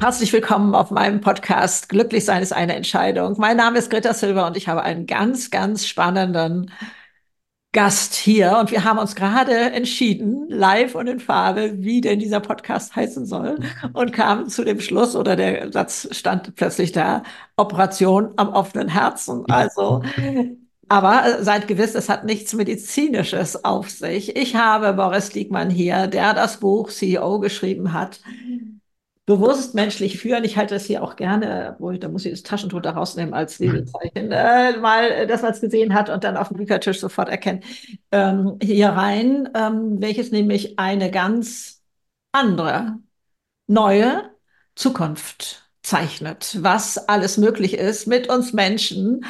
Herzlich willkommen auf meinem Podcast Glücklich sein ist eine Entscheidung. Mein Name ist Greta Silber und ich habe einen ganz, ganz spannenden Gast hier. Und wir haben uns gerade entschieden, live und in Farbe, wie denn dieser Podcast heißen soll. Und kamen zu dem Schluss oder der Satz stand plötzlich da, Operation am offenen Herzen. Also aber seid gewiss, es hat nichts Medizinisches auf sich. Ich habe Boris Diekmann hier, der das Buch CEO geschrieben hat. Bewusst menschlich führen. Ich halte das hier auch gerne, wo ich, da muss ich das Taschentuch da rausnehmen als Lesezeichen, äh, mal, dass man es gesehen hat und dann auf dem Büchertisch sofort erkennt, ähm, hier rein, ähm, welches nämlich eine ganz andere, neue Zukunft zeichnet, was alles möglich ist mit uns Menschen.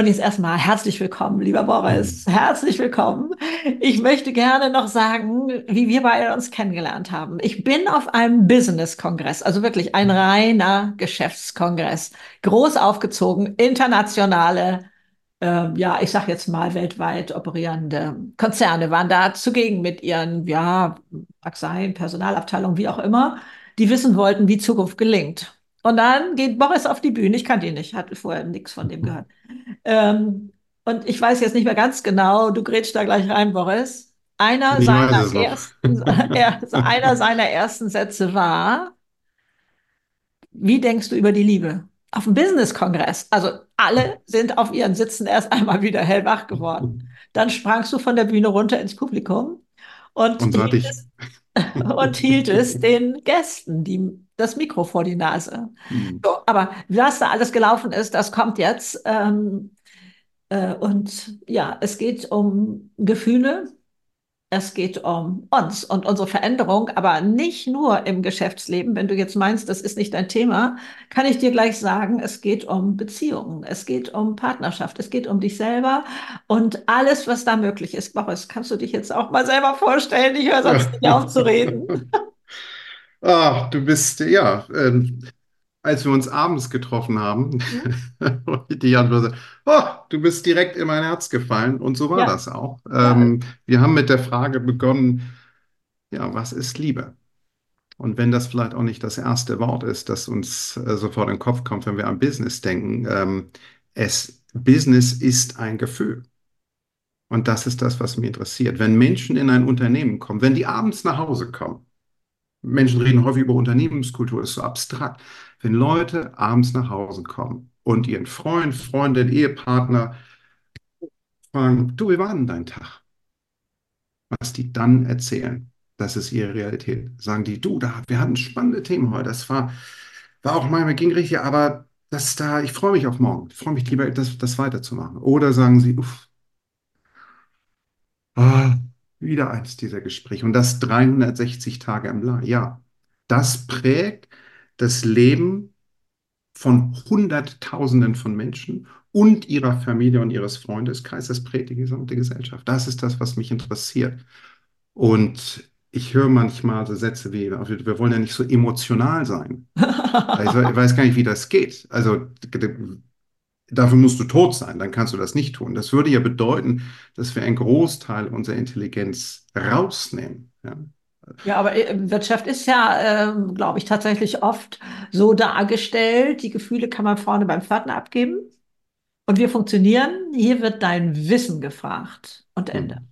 Und jetzt erstmal herzlich willkommen, lieber Boris. Mhm. Herzlich willkommen. Ich möchte gerne noch sagen, wie wir beide uns kennengelernt haben. Ich bin auf einem Business-Kongress, also wirklich ein reiner Geschäftskongress, groß aufgezogen, internationale, äh, ja, ich sag jetzt mal weltweit operierende Konzerne waren da zugegen mit ihren, ja, mag sein, Personalabteilung, wie auch immer, die wissen wollten, wie Zukunft gelingt. Und dann geht Boris auf die Bühne. Ich kannte ihn nicht, hatte vorher nichts von dem gehört. Ähm, und ich weiß jetzt nicht mehr ganz genau, du grätst da gleich rein, Boris. Einer, seiner ersten, einer seiner ersten Sätze war, wie denkst du über die Liebe? Auf dem Business-Kongress. Also alle sind auf ihren Sitzen erst einmal wieder hellwach geworden. Dann sprangst du von der Bühne runter ins Publikum und, und, hielt, es, und hielt es den Gästen, die das Mikro vor die Nase. Mhm. So, aber was da alles gelaufen ist, das kommt jetzt. Ähm, äh, und ja, es geht um Gefühle, es geht um uns und unsere Veränderung, aber nicht nur im Geschäftsleben. Wenn du jetzt meinst, das ist nicht dein Thema, kann ich dir gleich sagen, es geht um Beziehungen, es geht um Partnerschaft, es geht um dich selber und alles, was da möglich ist. Boris, kannst du dich jetzt auch mal selber vorstellen? Ich höre sonst nicht auf zu reden. Ah, du bist, ja, ähm, als wir uns abends getroffen haben, mhm. die Antwort, oh, du bist direkt in mein Herz gefallen. Und so war ja. das auch. Ähm, ja. Wir haben mit der Frage begonnen, ja, was ist Liebe? Und wenn das vielleicht auch nicht das erste Wort ist, das uns äh, sofort in den Kopf kommt, wenn wir an Business denken, ähm, es, Business ist ein Gefühl. Und das ist das, was mich interessiert. Wenn Menschen in ein Unternehmen kommen, wenn die abends nach Hause kommen, Menschen reden häufig über Unternehmenskultur, ist so abstrakt. Wenn Leute abends nach Hause kommen und ihren Freund, Freundin, Ehepartner fragen, du, wie war denn dein Tag? Was die dann erzählen, das ist ihre Realität. Sagen die, du, da, wir hatten spannende Themen heute. Das war, war auch mal, ging richtig, aber das da, ich freue mich auf morgen. Ich freue mich lieber, das, das weiterzumachen. Oder sagen sie, uff, ah, wieder eins dieser Gespräche. Und das 360 Tage im Jahr. Ja, das prägt das Leben von Hunderttausenden von Menschen und ihrer Familie und ihres Freundeskreises. Das prägt die gesamte Gesellschaft. Das ist das, was mich interessiert. Und ich höre manchmal so Sätze wie, wir wollen ja nicht so emotional sein. Also, ich weiß gar nicht, wie das geht. Also dafür musst du tot sein, dann kannst du das nicht tun. Das würde ja bedeuten, dass wir einen Großteil unserer Intelligenz rausnehmen. Ja, ja aber äh, Wirtschaft ist ja, äh, glaube ich, tatsächlich oft so dargestellt, die Gefühle kann man vorne beim Pförtner abgeben und wir funktionieren, hier wird dein Wissen gefragt und Ende.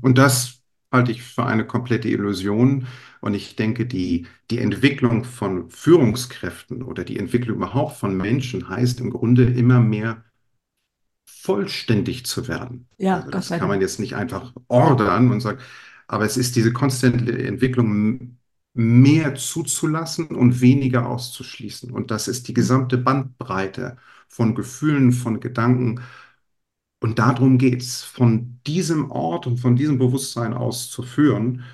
Und das halte ich für eine komplette Illusion. Und ich denke, die, die Entwicklung von Führungskräften oder die Entwicklung überhaupt von Menschen heißt im Grunde immer mehr vollständig zu werden. Ja, also das kann man jetzt nicht einfach ordern und sagen, aber es ist diese konstante Entwicklung, mehr zuzulassen und weniger auszuschließen. Und das ist die gesamte Bandbreite von Gefühlen, von Gedanken, und darum geht es, von diesem Ort und von diesem Bewusstsein aus zu führen.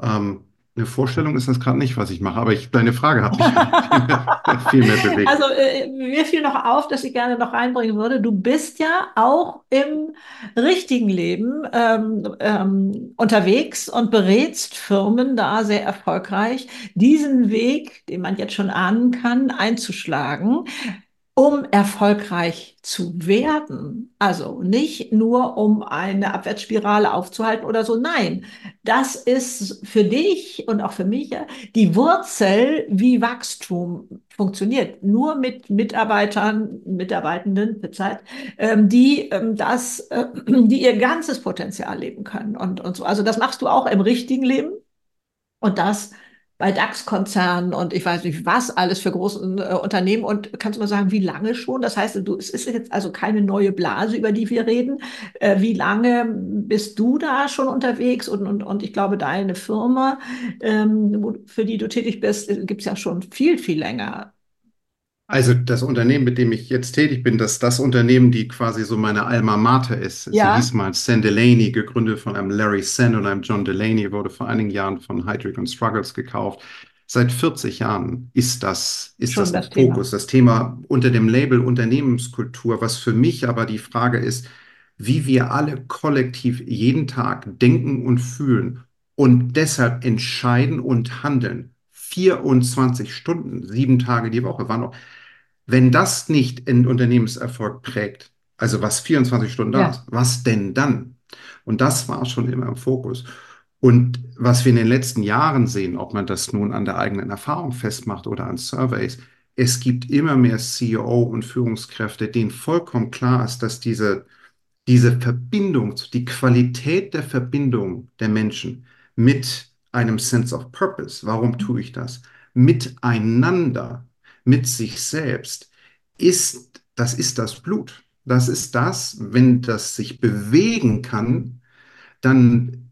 Ähm, eine Vorstellung ist das gerade nicht, was ich mache, aber ich, deine Frage hat mich viel, mehr, bewegt. Also äh, mir fiel noch auf, dass ich gerne noch reinbringen würde, du bist ja auch im richtigen Leben ähm, ähm, unterwegs und berätst Firmen da sehr erfolgreich, diesen Weg, den man jetzt schon ahnen kann, einzuschlagen. Um erfolgreich zu werden. Also nicht nur, um eine Abwärtsspirale aufzuhalten oder so. Nein, das ist für dich und auch für mich die Wurzel, wie Wachstum funktioniert. Nur mit Mitarbeitern, Mitarbeitenden, Zeit, ähm, die ähm, das, äh, die ihr ganzes Potenzial leben können und, und so. Also das machst du auch im richtigen Leben. Und das bei DAX-Konzernen und ich weiß nicht was alles für große äh, Unternehmen. Und kannst du mal sagen, wie lange schon? Das heißt, du, es ist jetzt also keine neue Blase, über die wir reden. Äh, wie lange bist du da schon unterwegs? Und, und, und ich glaube, deine Firma, ähm, für die du tätig bist, äh, gibt es ja schon viel, viel länger. Also das Unternehmen, mit dem ich jetzt tätig bin, das ist das Unternehmen, die quasi so meine Alma Mater ist. Ja. Sie hieß mal Sen Delaney, gegründet von einem Larry Sen und einem John Delaney, wurde vor einigen Jahren von Heidrick und Struggles gekauft. Seit 40 Jahren ist das, ist das, das Fokus, das Thema unter dem Label Unternehmenskultur, was für mich aber die Frage ist, wie wir alle kollektiv jeden Tag denken und fühlen und deshalb entscheiden und handeln. 24 Stunden, sieben Tage die Woche, war noch wenn das nicht einen Unternehmenserfolg prägt, also was 24 Stunden da ja. ist, was denn dann? Und das war schon immer im Fokus. Und was wir in den letzten Jahren sehen, ob man das nun an der eigenen Erfahrung festmacht oder an Surveys, es gibt immer mehr CEO und Führungskräfte, denen vollkommen klar ist, dass diese, diese Verbindung, die Qualität der Verbindung der Menschen mit einem Sense of Purpose, warum tue ich das, miteinander mit sich selbst, ist, das ist das Blut. Das ist das, wenn das sich bewegen kann, dann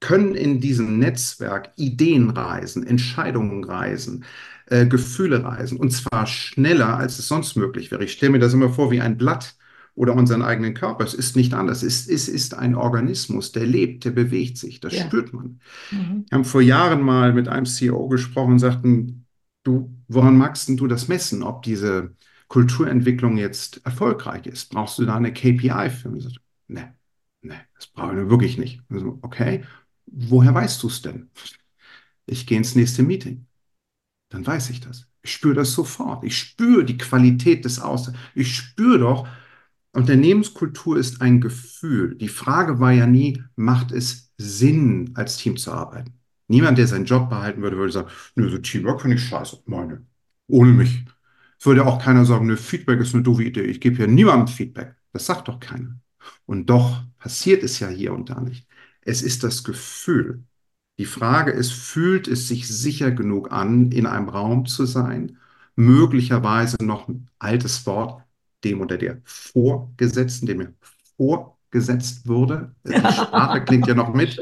können in diesem Netzwerk Ideen reisen, Entscheidungen reisen, äh, Gefühle reisen. Und zwar schneller, als es sonst möglich wäre. Ich stelle mir das immer vor wie ein Blatt oder unseren eigenen Körper. Es ist nicht anders. Es, es ist ein Organismus, der lebt, der bewegt sich. Das ja. spürt man. Mhm. Wir haben vor Jahren mal mit einem CEO gesprochen und sagten, Du, woran magst du das messen, ob diese Kulturentwicklung jetzt erfolgreich ist? Brauchst du da eine KPI für mich? Nee, nee, das brauche ich wirklich nicht. Also, okay, woher weißt du es denn? Ich gehe ins nächste Meeting. Dann weiß ich das. Ich spüre das sofort. Ich spüre die Qualität des Aus. Ich spüre doch, Unternehmenskultur ist ein Gefühl. Die Frage war ja nie, macht es Sinn, als Team zu arbeiten? Niemand, der seinen Job behalten würde, würde sagen, nö, so Teamwork finde ich scheiße, meine. Ohne mich. Es würde auch keiner sagen, nö, Feedback ist eine doofe Idee. Ich gebe hier niemandem Feedback. Das sagt doch keiner. Und doch passiert es ja hier und da nicht. Es ist das Gefühl. Die Frage ist, fühlt es sich sicher genug an, in einem Raum zu sein? Möglicherweise noch ein altes Wort, dem oder der Vorgesetzten, dem mir vor gesetzt wurde. Die Sprache klingt ja noch mit.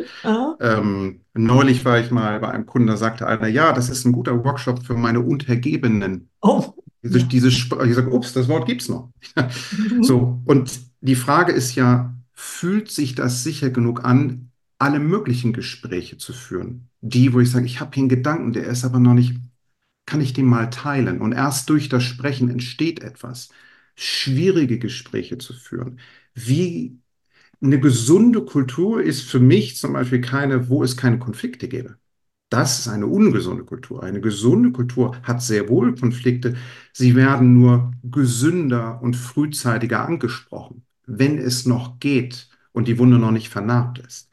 Ähm, neulich war ich mal bei einem Kunden, da sagte einer, ja, das ist ein guter Workshop für meine Untergebenen. Oh. Diese, diese ich sage, ups, das Wort gibt es noch. Mhm. so, und die Frage ist ja, fühlt sich das sicher genug an, alle möglichen Gespräche zu führen? Die, wo ich sage, ich habe hier einen Gedanken, der ist aber noch nicht, kann ich den mal teilen? Und erst durch das Sprechen entsteht etwas. Schwierige Gespräche zu führen. Wie eine gesunde Kultur ist für mich zum Beispiel keine, wo es keine Konflikte gäbe. Das ist eine ungesunde Kultur. Eine gesunde Kultur hat sehr wohl Konflikte. Sie werden nur gesünder und frühzeitiger angesprochen, wenn es noch geht und die Wunde noch nicht vernarbt ist.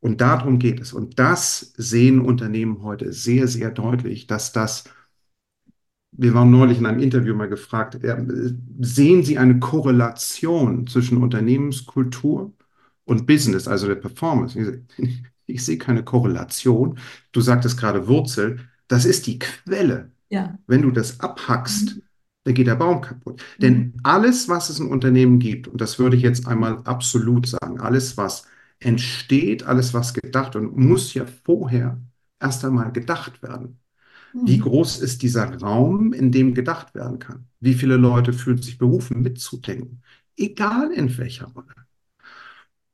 Und darum geht es. Und das sehen Unternehmen heute sehr, sehr deutlich, dass das wir waren neulich in einem Interview mal gefragt, sehen Sie eine Korrelation zwischen Unternehmenskultur und Business, also der Performance? Ich, ich sehe keine Korrelation. Du sagtest gerade Wurzel, das ist die Quelle. Ja. Wenn du das abhackst, mhm. dann geht der Baum kaputt. Mhm. Denn alles, was es in Unternehmen gibt, und das würde ich jetzt einmal absolut sagen, alles, was entsteht, alles, was gedacht und muss ja vorher erst einmal gedacht werden. Wie mhm. groß ist dieser Raum, in dem gedacht werden kann? Wie viele Leute fühlen sich berufen, mitzudenken? Egal in welcher Rolle.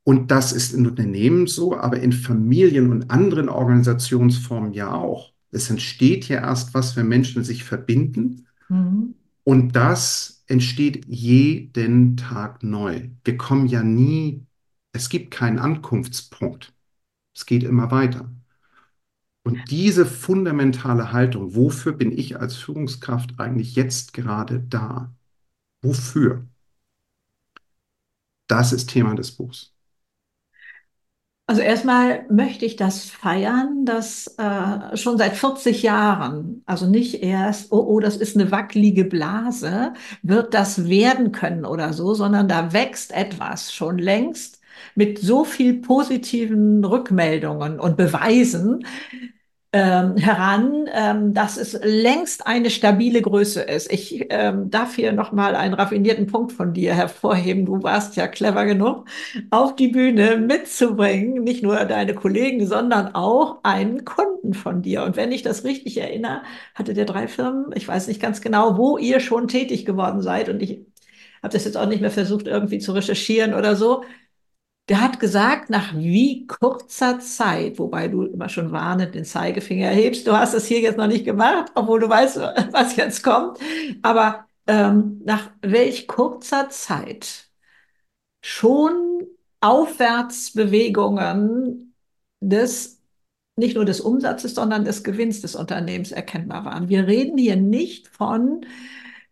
Und das ist in Unternehmen so, aber in Familien und anderen Organisationsformen ja auch. Es entsteht ja erst was, wenn Menschen sich verbinden. Mhm. Und das entsteht jeden Tag neu. Wir kommen ja nie, es gibt keinen Ankunftspunkt. Es geht immer weiter. Und diese fundamentale Haltung, wofür bin ich als Führungskraft eigentlich jetzt gerade da? Wofür? Das ist Thema des Buchs. Also erstmal möchte ich das feiern, dass äh, schon seit 40 Jahren, also nicht erst, oh, oh, das ist eine wackelige Blase, wird das werden können oder so, sondern da wächst etwas schon längst mit so viel positiven Rückmeldungen und Beweisen, ähm, heran, ähm, dass es längst eine stabile Größe ist. Ich ähm, darf hier nochmal einen raffinierten Punkt von dir hervorheben. Du warst ja clever genug, auf die Bühne mitzubringen, nicht nur deine Kollegen, sondern auch einen Kunden von dir. Und wenn ich das richtig erinnere, hatte der drei Firmen, ich weiß nicht ganz genau, wo ihr schon tätig geworden seid. Und ich habe das jetzt auch nicht mehr versucht, irgendwie zu recherchieren oder so. Der hat gesagt, nach wie kurzer Zeit, wobei du immer schon warnend den Zeigefinger erhebst, du hast es hier jetzt noch nicht gemacht, obwohl du weißt, was jetzt kommt, aber ähm, nach welch kurzer Zeit schon Aufwärtsbewegungen des nicht nur des Umsatzes, sondern des Gewinns des Unternehmens erkennbar waren. Wir reden hier nicht von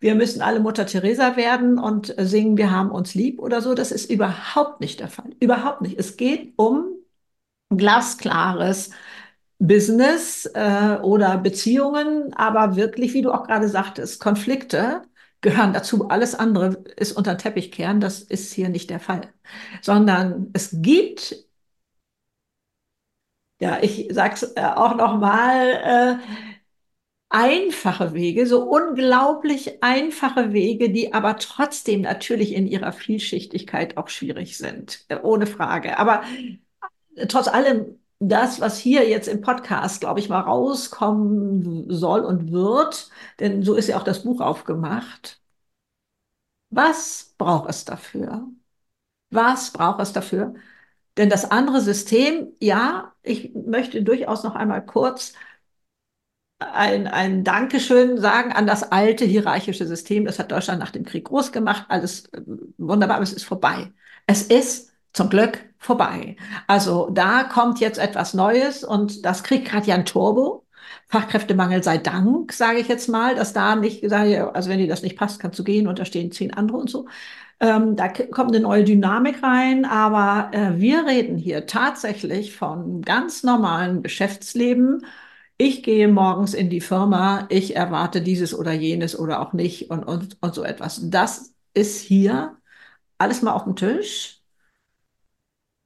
wir müssen alle Mutter Teresa werden und singen, wir haben uns lieb oder so. Das ist überhaupt nicht der Fall. Überhaupt nicht. Es geht um glasklares Business äh, oder Beziehungen, aber wirklich, wie du auch gerade sagtest, Konflikte gehören dazu. Alles andere ist unter Teppich kehren. Das ist hier nicht der Fall, sondern es gibt ja, ich sag's äh, auch noch mal. Äh, einfache Wege, so unglaublich einfache Wege, die aber trotzdem natürlich in ihrer Vielschichtigkeit auch schwierig sind, äh, ohne Frage. Aber äh, trotz allem, das, was hier jetzt im Podcast, glaube ich, mal rauskommen soll und wird, denn so ist ja auch das Buch aufgemacht. Was braucht es dafür? Was braucht es dafür? Denn das andere System, ja, ich möchte durchaus noch einmal kurz ein, ein Dankeschön sagen an das alte hierarchische System. Das hat Deutschland nach dem Krieg groß gemacht. Alles äh, wunderbar, aber es ist vorbei. Es ist zum Glück vorbei. Also da kommt jetzt etwas Neues und das kriegt gerade ja ein Turbo. Fachkräftemangel sei Dank, sage ich jetzt mal, dass da nicht, sage, also wenn dir das nicht passt, kannst du gehen und da stehen zehn andere und so. Ähm, da kommt eine neue Dynamik rein, aber äh, wir reden hier tatsächlich von ganz normalen Geschäftsleben ich gehe morgens in die Firma, ich erwarte dieses oder jenes oder auch nicht und, und, und so etwas. Das ist hier alles mal auf dem Tisch.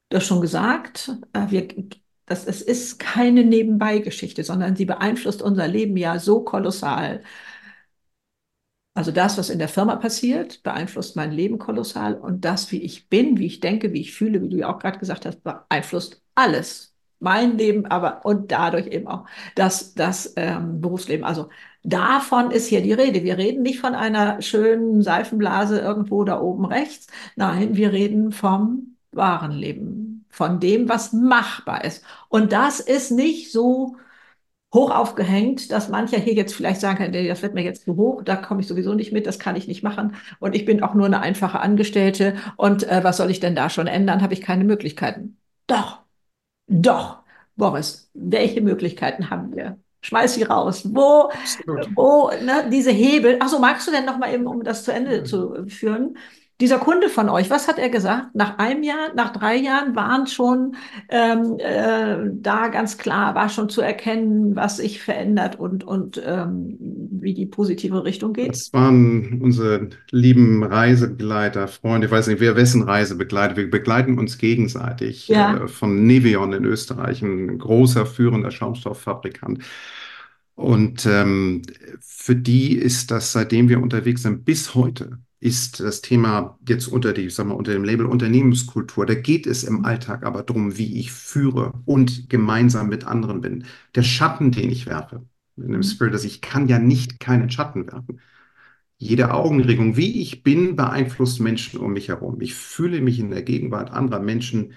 Du hast schon gesagt, äh, wir, das, es ist keine Nebenbeigeschichte, sondern sie beeinflusst unser Leben ja so kolossal. Also das, was in der Firma passiert, beeinflusst mein Leben kolossal und das, wie ich bin, wie ich denke, wie ich fühle, wie du ja auch gerade gesagt hast, beeinflusst alles mein Leben, aber und dadurch eben auch das, das ähm, Berufsleben. Also davon ist hier die Rede. Wir reden nicht von einer schönen Seifenblase irgendwo da oben rechts. Nein, wir reden vom wahren Leben, von dem, was machbar ist. Und das ist nicht so hoch aufgehängt, dass mancher hier jetzt vielleicht sagen kann, das wird mir jetzt zu hoch, da komme ich sowieso nicht mit, das kann ich nicht machen und ich bin auch nur eine einfache Angestellte und äh, was soll ich denn da schon ändern, habe ich keine Möglichkeiten. Doch, doch, Boris, welche Möglichkeiten haben wir? Schmeiß sie raus. Wo, wo ne, diese Hebel. Achso, magst du denn noch mal eben, um das zu Ende zu führen? Dieser Kunde von euch, was hat er gesagt? Nach einem Jahr, nach drei Jahren waren schon ähm, äh, da ganz klar, war schon zu erkennen, was sich verändert und, und ähm, wie die positive Richtung geht? Das waren unsere lieben Reisebegleiter, Freunde, ich weiß nicht, wer wessen Reisebegleiter. Wir begleiten uns gegenseitig ja. äh, von Nevion in Österreich, ein großer führender Schaumstofffabrikant. Und ähm, für die ist das, seitdem wir unterwegs sind, bis heute ist das Thema jetzt unter die, sag mal, unter dem Label Unternehmenskultur. Da geht es im Alltag aber darum, wie ich führe und gemeinsam mit anderen bin. Der Schatten, den ich werfe, in dem Spirit, dass ich kann ja nicht keinen Schatten werfen. Jede Augenregung, wie ich bin, beeinflusst Menschen um mich herum. Ich fühle mich in der Gegenwart anderer Menschen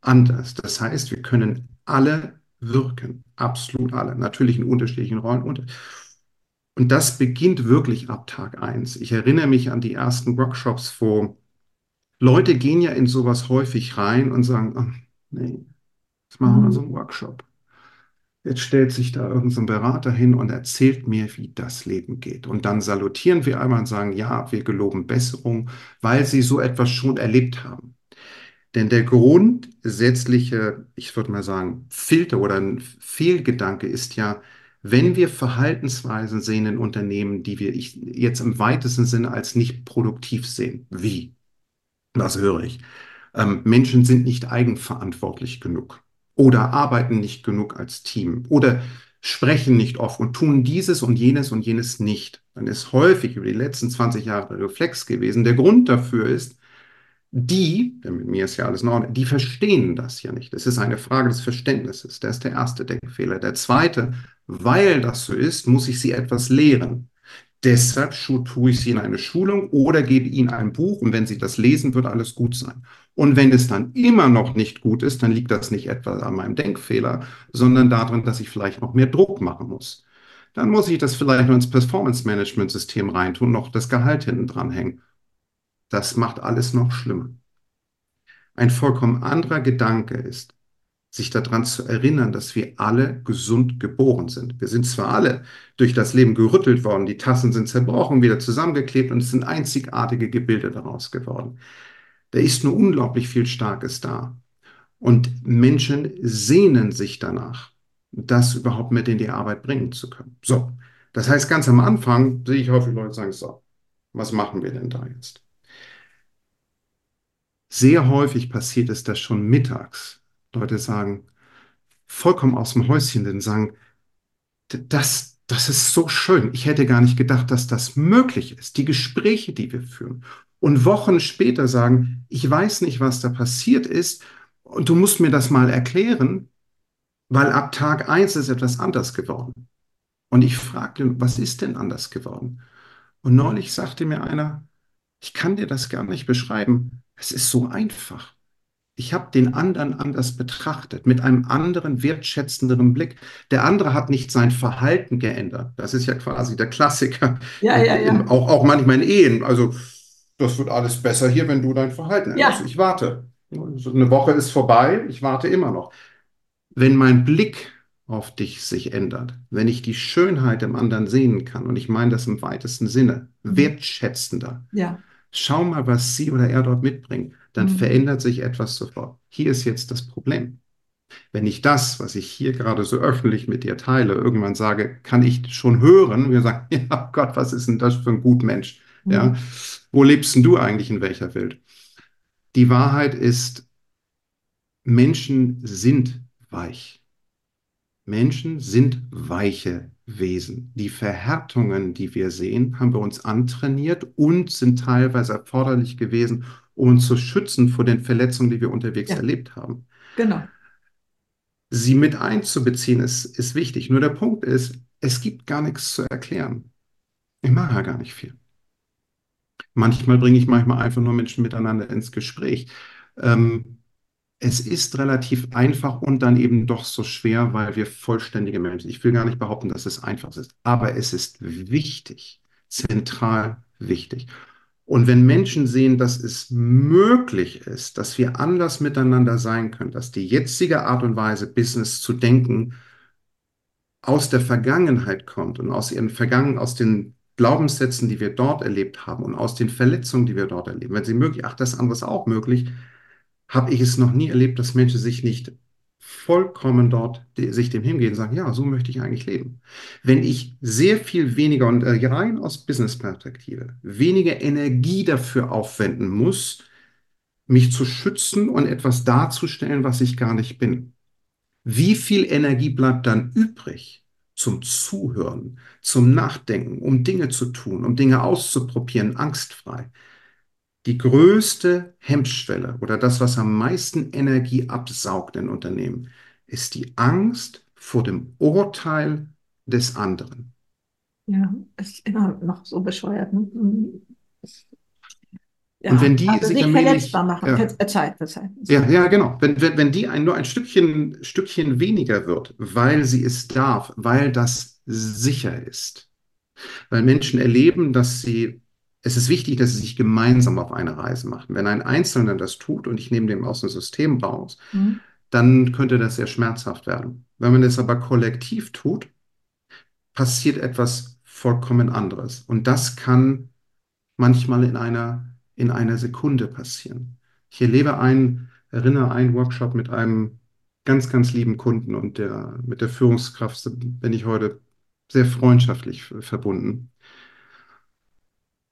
anders. Das heißt, wir können alle wirken, absolut alle, natürlich in unterschiedlichen Rollen. Und das beginnt wirklich ab Tag 1. Ich erinnere mich an die ersten Workshops, wo Leute gehen ja in sowas häufig rein und sagen, oh, nee, jetzt machen wir mhm. so einen Workshop. Jetzt stellt sich da irgendein so Berater hin und erzählt mir, wie das Leben geht. Und dann salutieren wir einmal und sagen, ja, wir geloben Besserung, weil sie so etwas schon erlebt haben. Denn der grundsätzliche, ich würde mal sagen, Filter oder ein Fehlgedanke ist ja, wenn wir Verhaltensweisen sehen in Unternehmen, die wir jetzt im weitesten Sinne als nicht produktiv sehen, wie? Was höre ich? Ähm, Menschen sind nicht eigenverantwortlich genug oder arbeiten nicht genug als Team oder sprechen nicht oft und tun dieses und jenes und jenes nicht. Dann ist häufig über die letzten 20 Jahre Reflex gewesen. Der Grund dafür ist, die, denn mit mir ist ja alles in Ordnung, die verstehen das ja nicht. Es ist eine Frage des Verständnisses. Das ist der erste Denkfehler. Der zweite, weil das so ist, muss ich sie etwas lehren. Deshalb tue ich sie in eine Schulung oder gebe ihnen ein Buch und wenn sie das lesen, wird alles gut sein. Und wenn es dann immer noch nicht gut ist, dann liegt das nicht etwa an meinem Denkfehler, sondern daran, dass ich vielleicht noch mehr Druck machen muss. Dann muss ich das vielleicht noch ins Performance-Management-System reintun, noch das Gehalt hinten dranhängen. Das macht alles noch schlimmer. Ein vollkommen anderer Gedanke ist, sich daran zu erinnern, dass wir alle gesund geboren sind. Wir sind zwar alle durch das Leben gerüttelt worden, die Tassen sind zerbrochen, wieder zusammengeklebt und es sind einzigartige Gebilde daraus geworden. Da ist nur unglaublich viel Starkes da. Und Menschen sehnen sich danach, das überhaupt mit in die Arbeit bringen zu können. So, das heißt, ganz am Anfang sehe ich häufig Leute sagen, so, was machen wir denn da jetzt? Sehr häufig passiert es, dass schon mittags Leute sagen, vollkommen aus dem Häuschen, denn sagen, das, das ist so schön. Ich hätte gar nicht gedacht, dass das möglich ist. Die Gespräche, die wir führen. Und Wochen später sagen, ich weiß nicht, was da passiert ist. Und du musst mir das mal erklären, weil ab Tag eins ist etwas anders geworden. Und ich fragte, was ist denn anders geworden? Und neulich sagte mir einer, ich kann dir das gar nicht beschreiben. Es ist so einfach. Ich habe den anderen anders betrachtet, mit einem anderen, wertschätzenderen Blick. Der andere hat nicht sein Verhalten geändert. Das ist ja quasi der Klassiker. Ja, ja, ja. Auch, auch manchmal in Ehen. Also, das wird alles besser hier, wenn du dein Verhalten änderst. Ja. Ich warte. Eine Woche ist vorbei, ich warte immer noch. Wenn mein Blick auf dich sich ändert, wenn ich die Schönheit im anderen sehen kann, und ich meine das im weitesten Sinne, mhm. wertschätzender, ja schau mal, was sie oder er dort mitbringt, dann mhm. verändert sich etwas sofort. Hier ist jetzt das Problem. Wenn ich das, was ich hier gerade so öffentlich mit dir teile, irgendwann sage, kann ich schon hören, wir sagen, ja Gott, was ist denn das für ein Gutmensch? Mhm. Ja, wo lebst denn du eigentlich in welcher Welt? Die Wahrheit ist, Menschen sind weich. Menschen sind weiche Wesen. Die Verhärtungen, die wir sehen, haben wir uns antrainiert und sind teilweise erforderlich gewesen, um uns zu schützen vor den Verletzungen, die wir unterwegs ja. erlebt haben. Genau. Sie mit einzubeziehen ist, ist wichtig. Nur der Punkt ist, es gibt gar nichts zu erklären. Ich mache ja gar nicht viel. Manchmal bringe ich manchmal einfach nur Menschen miteinander ins Gespräch. Ähm, es ist relativ einfach und dann eben doch so schwer, weil wir vollständige Menschen sind. Ich will gar nicht behaupten, dass es einfach ist, aber es ist wichtig, zentral wichtig. Und wenn Menschen sehen, dass es möglich ist, dass wir anders miteinander sein können, dass die jetzige Art und Weise, Business zu denken, aus der Vergangenheit kommt und aus ihren Vergangen, aus den Glaubenssätzen, die wir dort erlebt haben und aus den Verletzungen, die wir dort erleben, wenn sie möglich, ach, das andere ist auch möglich, habe ich es noch nie erlebt, dass Menschen sich nicht vollkommen dort die, sich dem hingehen und sagen, ja, so möchte ich eigentlich leben. Wenn ich sehr viel weniger und äh, rein aus Business-Perspektive weniger Energie dafür aufwenden muss, mich zu schützen und etwas darzustellen, was ich gar nicht bin. Wie viel Energie bleibt dann übrig zum Zuhören, zum Nachdenken, um Dinge zu tun, um Dinge auszuprobieren, angstfrei? Die größte Hemmschwelle oder das, was am meisten Energie absaugt in Unternehmen, ist die Angst vor dem Urteil des anderen. Ja, ist immer noch so bescheuert. Ne? Ja, und wenn die also sich verletzbar machen, ja, verzeiht, verzeiht. Ja, ja, genau. Wenn, wenn, wenn die ein, nur ein Stückchen, Stückchen weniger wird, weil sie es darf, weil das sicher ist. Weil Menschen erleben, dass sie es ist wichtig, dass sie sich gemeinsam auf eine Reise machen. Wenn ein Einzelner das tut und ich nehme dem aus dem System raus, mhm. dann könnte das sehr schmerzhaft werden. Wenn man es aber kollektiv tut, passiert etwas vollkommen anderes. Und das kann manchmal in einer, in einer Sekunde passieren. Ich erlebe einen, erinnere einen Workshop mit einem ganz, ganz lieben Kunden und der, mit der Führungskraft bin ich heute sehr freundschaftlich verbunden.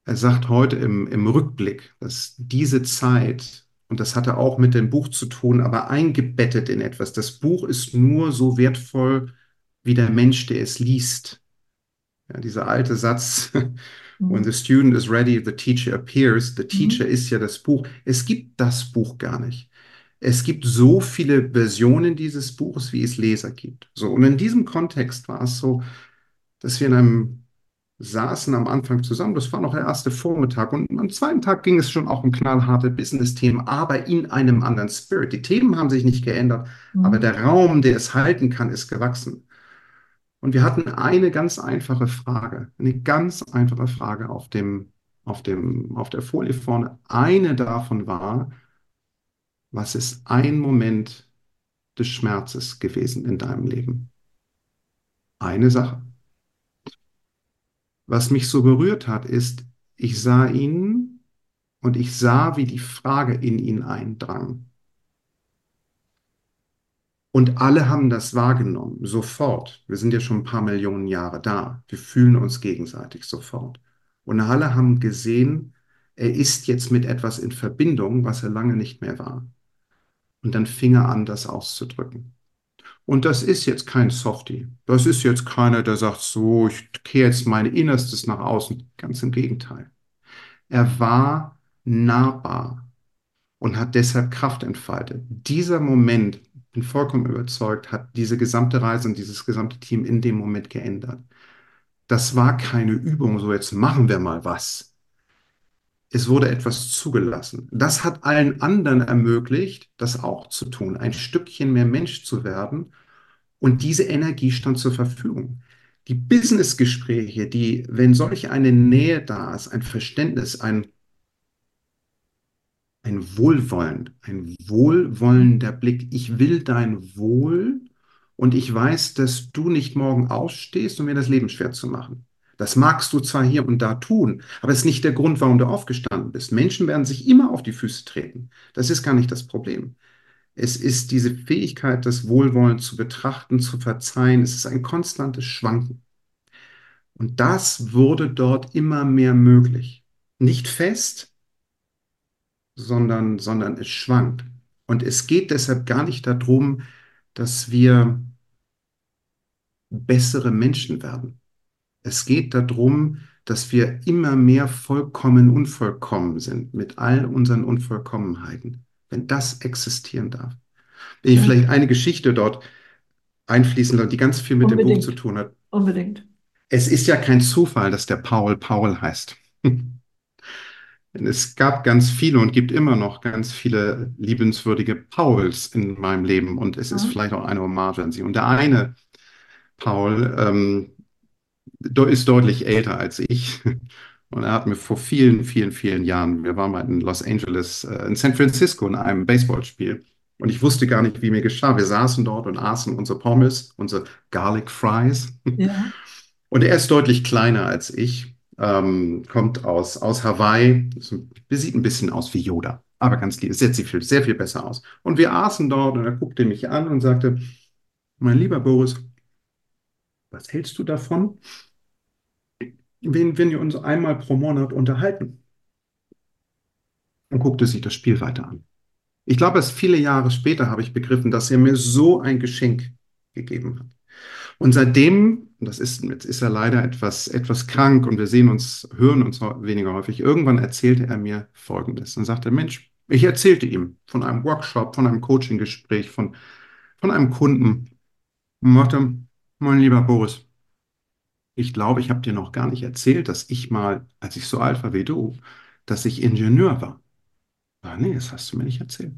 Er sagt heute im, im Rückblick, dass diese Zeit, und das hatte auch mit dem Buch zu tun, aber eingebettet in etwas, das Buch ist nur so wertvoll wie der Mensch, der es liest. Ja, dieser alte Satz, When the student is ready, the teacher appears. The teacher mhm. ist ja das Buch. Es gibt das Buch gar nicht. Es gibt so viele Versionen dieses Buches, wie es Leser gibt. So, und in diesem Kontext war es so, dass wir in einem saßen am Anfang zusammen. Das war noch der erste Vormittag. Und am zweiten Tag ging es schon auch um knallharte Business-Themen, aber in einem anderen Spirit. Die Themen haben sich nicht geändert, mhm. aber der Raum, der es halten kann, ist gewachsen. Und wir hatten eine ganz einfache Frage, eine ganz einfache Frage auf dem, auf dem, auf der Folie vorne. Eine davon war, was ist ein Moment des Schmerzes gewesen in deinem Leben? Eine Sache. Was mich so berührt hat, ist, ich sah ihn und ich sah, wie die Frage in ihn eindrang. Und alle haben das wahrgenommen, sofort. Wir sind ja schon ein paar Millionen Jahre da. Wir fühlen uns gegenseitig sofort. Und alle haben gesehen, er ist jetzt mit etwas in Verbindung, was er lange nicht mehr war. Und dann fing er an, das auszudrücken. Und das ist jetzt kein Softie. Das ist jetzt keiner, der sagt, so, ich kehre jetzt mein Innerstes nach außen. Ganz im Gegenteil. Er war nahbar und hat deshalb Kraft entfaltet. Dieser Moment bin vollkommen überzeugt, hat diese gesamte Reise und dieses gesamte Team in dem Moment geändert. Das war keine Übung, so jetzt machen wir mal was. Es wurde etwas zugelassen. Das hat allen anderen ermöglicht, das auch zu tun, ein Stückchen mehr Mensch zu werden. Und diese Energie stand zur Verfügung. Die Businessgespräche, die, wenn solch eine Nähe da ist, ein Verständnis, ein ein Wohlwollen, ein wohlwollender Blick. Ich will dein Wohl und ich weiß, dass du nicht morgen ausstehst, um mir das Leben schwer zu machen. Das magst du zwar hier und da tun, aber es ist nicht der Grund, warum du aufgestanden bist. Menschen werden sich immer auf die Füße treten. Das ist gar nicht das Problem. Es ist diese Fähigkeit, das Wohlwollen zu betrachten, zu verzeihen. Es ist ein konstantes Schwanken. Und das wurde dort immer mehr möglich. Nicht fest, sondern, sondern es schwankt. Und es geht deshalb gar nicht darum, dass wir bessere Menschen werden. Es geht darum, dass wir immer mehr vollkommen unvollkommen sind mit all unseren Unvollkommenheiten, wenn das existieren darf. Wenn ich ja. vielleicht eine Geschichte dort einfließen lasse, die ganz viel mit Unbedingt. dem Buch zu tun hat. Unbedingt. Es ist ja kein Zufall, dass der Paul Paul heißt. Es gab ganz viele und gibt immer noch ganz viele liebenswürdige Pauls in meinem Leben und es ist mhm. vielleicht auch eine Hommage an sie. Und der eine Paul ähm, ist deutlich älter als ich und er hat mir vor vielen, vielen, vielen Jahren, wir waren mal in Los Angeles, äh, in San Francisco in einem Baseballspiel und ich wusste gar nicht, wie mir geschah. Wir saßen dort und aßen unsere Pommes, unsere Garlic Fries. Ja. Und er ist deutlich kleiner als ich ähm, kommt aus, aus Hawaii, sieht ein bisschen aus wie Yoda, aber ganz lieb, sehr viel, sehr viel besser aus. Und wir aßen dort und er guckte mich an und sagte, mein lieber Boris, was hältst du davon, wenn, wenn wir uns einmal pro Monat unterhalten? Und guckte sich das Spiel weiter an. Ich glaube, erst viele Jahre später habe ich begriffen, dass er mir so ein Geschenk gegeben hat. Und seitdem, das ist, jetzt ist er leider etwas, etwas krank und wir sehen uns, hören uns weniger häufig, irgendwann erzählte er mir Folgendes. Dann sagte Mensch, ich erzählte ihm von einem Workshop, von einem Coaching-Gespräch, von, von einem Kunden und sagte, mein lieber Boris, ich glaube, ich habe dir noch gar nicht erzählt, dass ich mal, als ich so alt war wie du, dass ich Ingenieur war. Ah, nee, das hast du mir nicht erzählt.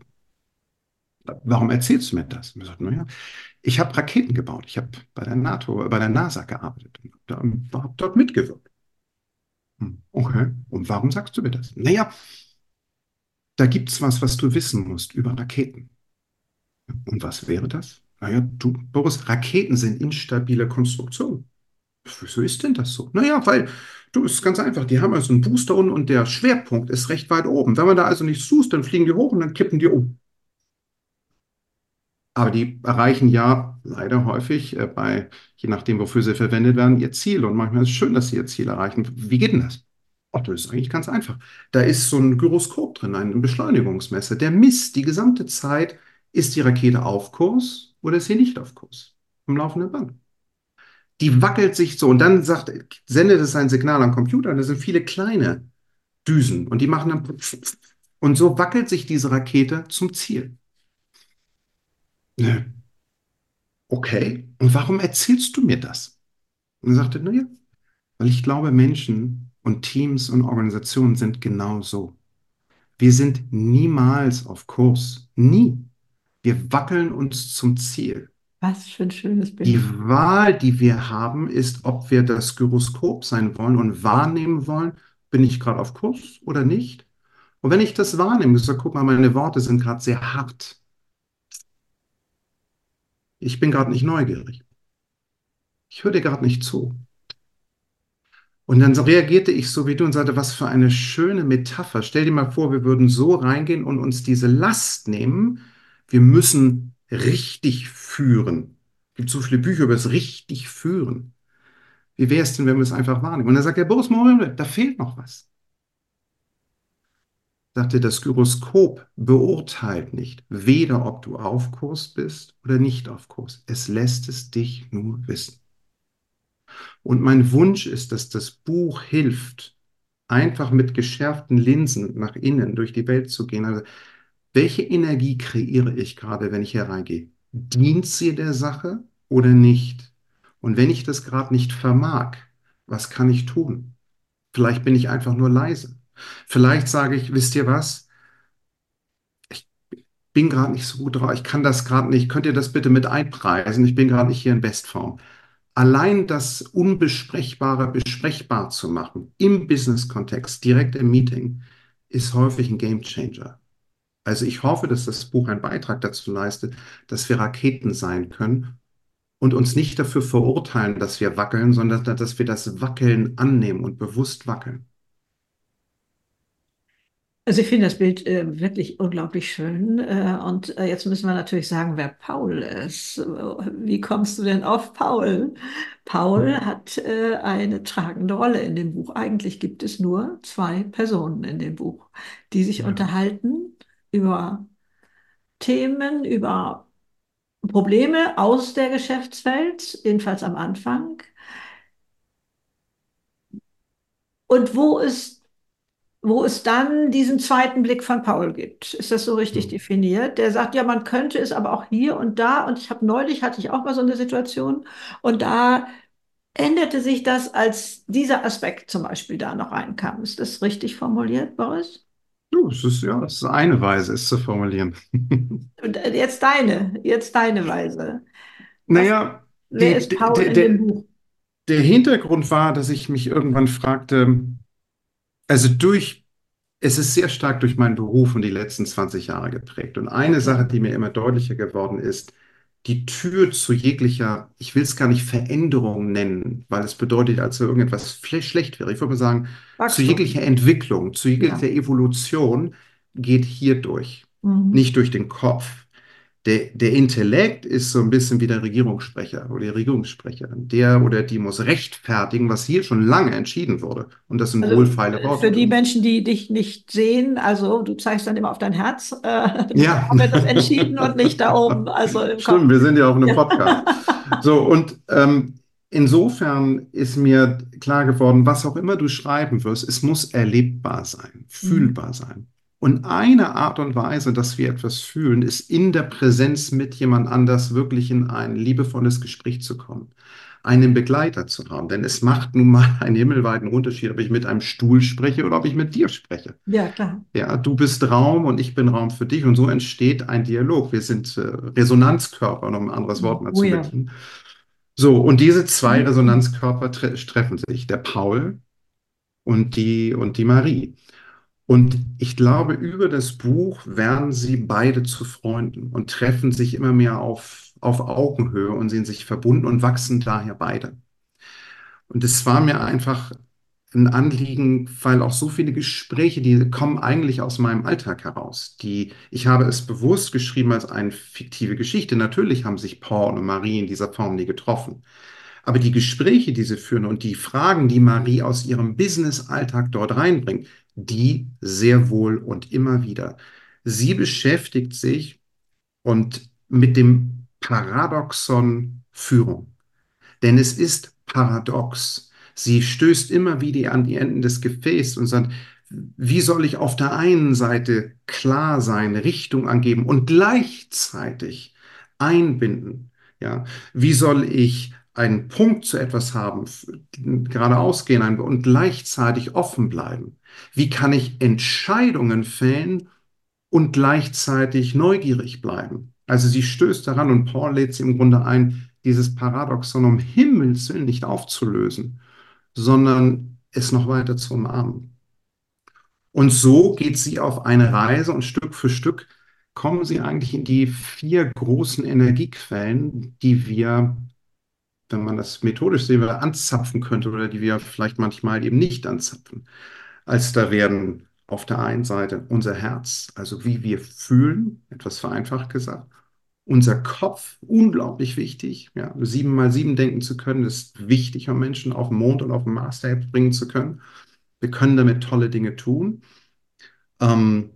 Warum erzählst du mir das? Und er sagt, naja, ich habe Raketen gebaut. Ich habe bei der NATO, bei der NASA gearbeitet und habe dort mitgewirkt. Hm, okay, und warum sagst du mir das? Naja, da gibt es was, was du wissen musst über Raketen. Und was wäre das? Naja, du, Boris, Raketen sind instabile Konstruktionen. Wieso ist denn das so? Naja, weil, du, ist ganz einfach. Die haben also einen Booster unten und der Schwerpunkt ist recht weit oben. Wenn man da also nichts tut, dann fliegen die hoch und dann kippen die um. Aber die erreichen ja leider häufig äh, bei, je nachdem, wofür sie verwendet werden, ihr Ziel. Und manchmal ist es schön, dass sie ihr Ziel erreichen. Wie geht denn das? Ach, das ist eigentlich ganz einfach. Da ist so ein Gyroskop drin, ein Beschleunigungsmesser. Der misst die gesamte Zeit, ist die Rakete auf Kurs oder ist sie nicht auf Kurs? Im laufenden Band. Die wackelt sich so und dann sagt, sendet es ein Signal am Computer und da sind viele kleine Düsen und die machen dann und so wackelt sich diese Rakete zum Ziel. Okay, und warum erzählst du mir das? Und er sagte, naja, weil ich glaube, Menschen und Teams und Organisationen sind genau so. Wir sind niemals auf Kurs. Nie. Wir wackeln uns zum Ziel. Was für ein schönes Bild. Die Wahl, die wir haben, ist, ob wir das Gyroskop sein wollen und wahrnehmen wollen, bin ich gerade auf Kurs oder nicht. Und wenn ich das wahrnehme, ich sage, guck mal, meine Worte sind gerade sehr hart. Ich bin gerade nicht neugierig. Ich höre dir gerade nicht zu. Und dann reagierte ich so wie du und sagte, was für eine schöne Metapher. Stell dir mal vor, wir würden so reingehen und uns diese Last nehmen. Wir müssen richtig führen. Es gibt so viele Bücher über das richtig führen. Wie wäre es denn, wenn wir es einfach wahrnehmen? Und dann sagt er, Boris Morel, da fehlt noch was. Sagte, das Gyroskop beurteilt nicht, weder ob du auf Kurs bist oder nicht auf Kurs. Es lässt es dich nur wissen. Und mein Wunsch ist, dass das Buch hilft, einfach mit geschärften Linsen nach innen durch die Welt zu gehen. Also, welche Energie kreiere ich gerade, wenn ich hier reingehe? Dient sie der Sache oder nicht? Und wenn ich das gerade nicht vermag, was kann ich tun? Vielleicht bin ich einfach nur leise. Vielleicht sage ich, wisst ihr was? Ich bin gerade nicht so gut drauf. Ich kann das gerade nicht. Könnt ihr das bitte mit einpreisen? Ich bin gerade nicht hier in Bestform allein das Unbesprechbare besprechbar zu machen, im Business-Kontext, direkt im Meeting, ist häufig ein Gamechanger. Also ich hoffe, dass das Buch einen Beitrag dazu leistet, dass wir Raketen sein können und uns nicht dafür verurteilen, dass wir wackeln, sondern dass wir das Wackeln annehmen und bewusst wackeln. Also ich finde das Bild äh, wirklich unglaublich schön. Äh, und äh, jetzt müssen wir natürlich sagen, wer Paul ist. Wie kommst du denn auf Paul? Paul hat äh, eine tragende Rolle in dem Buch. Eigentlich gibt es nur zwei Personen in dem Buch, die sich ja. unterhalten über Themen, über Probleme aus der Geschäftswelt, jedenfalls am Anfang. Und wo ist wo es dann diesen zweiten Blick von Paul gibt. Ist das so richtig mhm. definiert? Der sagt, ja, man könnte es aber auch hier und da. Und ich habe neulich, hatte ich auch mal so eine Situation. Und da änderte sich das, als dieser Aspekt zum Beispiel da noch reinkam. Ist das richtig formuliert, Boris? Du, es ist ja, es ist eine Weise, es zu formulieren. und äh, jetzt deine, jetzt deine Weise. Naja, wer die, ist Paul der, in dem Buch? Der Hintergrund war, dass ich mich irgendwann fragte, also durch, es ist sehr stark durch meinen Beruf und die letzten 20 Jahre geprägt. Und eine Sache, die mir immer deutlicher geworden ist, die Tür zu jeglicher, ich will es gar nicht Veränderung nennen, weil es bedeutet, als wenn irgendetwas schlecht wäre. Ich würde mal sagen, Wachstum. zu jeglicher Entwicklung, zu jeglicher ja. Evolution geht hier durch, mhm. nicht durch den Kopf. Der, der Intellekt ist so ein bisschen wie der Regierungssprecher oder die Regierungssprecherin. Der oder die muss rechtfertigen, was hier schon lange entschieden wurde. Und das sind also, wohlfeile Worte. Für die Menschen, die dich nicht sehen, also du zeigst dann immer auf dein Herz. Äh, ja. Haben wir das entschieden und nicht da oben. Also Stimmt, wir sind ja auch in einem Podcast. so, und ähm, insofern ist mir klar geworden, was auch immer du schreiben wirst, es muss erlebbar sein, fühlbar mhm. sein. Und eine Art und Weise, dass wir etwas fühlen, ist in der Präsenz mit jemand anders wirklich in ein liebevolles Gespräch zu kommen, einen Begleiter zu haben. Denn es macht nun mal einen himmelweiten Unterschied, ob ich mit einem Stuhl spreche oder ob ich mit dir spreche. Ja, klar. Ja, du bist Raum und ich bin Raum für dich und so entsteht ein Dialog. Wir sind äh, Resonanzkörper, um ein anderes Wort mal oh, zu ja. bedienen. So, und diese zwei. Resonanzkörper tre treffen sich, der Paul und die, und die Marie. Und ich glaube, über das Buch werden sie beide zu Freunden und treffen sich immer mehr auf, auf Augenhöhe und sehen sich verbunden und wachsen daher beide. Und es war mir einfach ein Anliegen, weil auch so viele Gespräche, die kommen eigentlich aus meinem Alltag heraus. Die, ich habe es bewusst geschrieben als eine fiktive Geschichte. Natürlich haben sich Paul und Marie in dieser Form nie getroffen. Aber die Gespräche, die sie führen und die Fragen, die Marie aus ihrem Business-Alltag dort reinbringt, die sehr wohl und immer wieder. Sie beschäftigt sich und mit dem Paradoxon Führung. Denn es ist paradox. Sie stößt immer wieder an die Enden des Gefäßes und sagt, wie soll ich auf der einen Seite klar sein, Richtung angeben und gleichzeitig einbinden? Ja, wie soll ich einen Punkt zu etwas haben, geradeaus gehen und gleichzeitig offen bleiben? Wie kann ich Entscheidungen fällen und gleichzeitig neugierig bleiben? Also sie stößt daran und Paul lädt sie im Grunde ein, dieses Paradoxon um Himmels Willen nicht aufzulösen, sondern es noch weiter zu umarmen. Und so geht sie auf eine Reise und Stück für Stück kommen sie eigentlich in die vier großen Energiequellen, die wir wenn man das methodisch sehen will, anzapfen könnte oder die wir vielleicht manchmal eben nicht anzapfen. Als da werden auf der einen Seite unser Herz, also wie wir fühlen, etwas vereinfacht gesagt, unser Kopf, unglaublich wichtig. Ja, sieben mal sieben denken zu können, ist wichtig, um Menschen auf den Mond und auf den Mars bringen zu können. Wir können damit tolle Dinge tun. Ähm,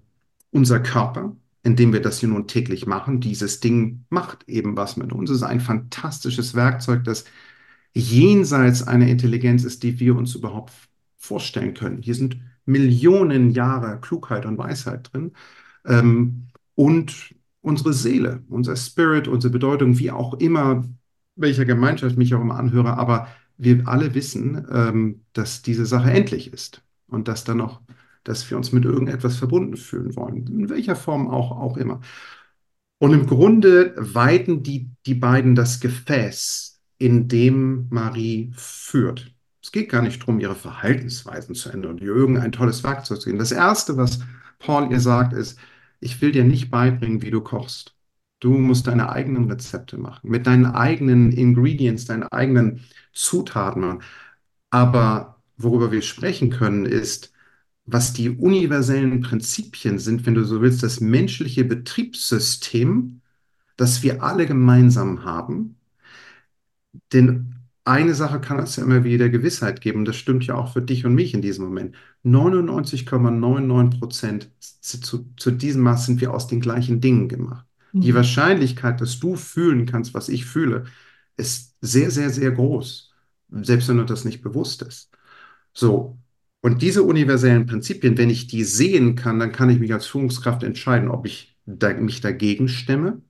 unser Körper, indem wir das hier nun täglich machen. Dieses Ding macht eben was mit uns. Es ist ein fantastisches Werkzeug, das jenseits einer Intelligenz ist, die wir uns überhaupt vorstellen können. Hier sind Millionen Jahre Klugheit und Weisheit drin. Ähm, und unsere Seele, unser Spirit, unsere Bedeutung, wie auch immer, welcher Gemeinschaft mich auch immer anhöre, aber wir alle wissen, ähm, dass diese Sache endlich ist und dass dann noch dass wir uns mit irgendetwas verbunden fühlen wollen, in welcher Form auch, auch immer. Und im Grunde weiten die, die beiden das Gefäß, in dem Marie führt. Es geht gar nicht darum, ihre Verhaltensweisen zu ändern ihr irgendein tolles Werkzeug zu geben. Das Erste, was Paul ihr sagt, ist, ich will dir nicht beibringen, wie du kochst. Du musst deine eigenen Rezepte machen, mit deinen eigenen Ingredients, deinen eigenen Zutaten machen. Aber worüber wir sprechen können, ist, was die universellen Prinzipien sind, wenn du so willst, das menschliche Betriebssystem, das wir alle gemeinsam haben. Denn eine Sache kann es ja immer wieder Gewissheit geben, das stimmt ja auch für dich und mich in diesem Moment. 99,99 Prozent zu, zu diesem Maß sind wir aus den gleichen Dingen gemacht. Mhm. Die Wahrscheinlichkeit, dass du fühlen kannst, was ich fühle, ist sehr, sehr, sehr groß, selbst wenn du das nicht bewusst ist. So, und diese universellen Prinzipien, wenn ich die sehen kann, dann kann ich mich als Führungskraft entscheiden, ob ich da, mich dagegen stemme,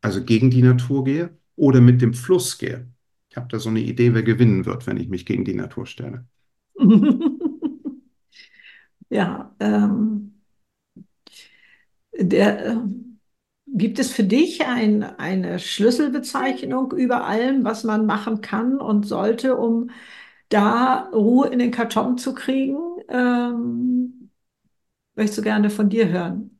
also gegen die Natur gehe, oder mit dem Fluss gehe. Ich habe da so eine Idee, wer gewinnen wird, wenn ich mich gegen die Natur stelle. ja, ähm, der, äh, gibt es für dich ein, eine Schlüsselbezeichnung über allem, was man machen kann und sollte, um da Ruhe in den Karton zu kriegen, ähm, möchtest du gerne von dir hören.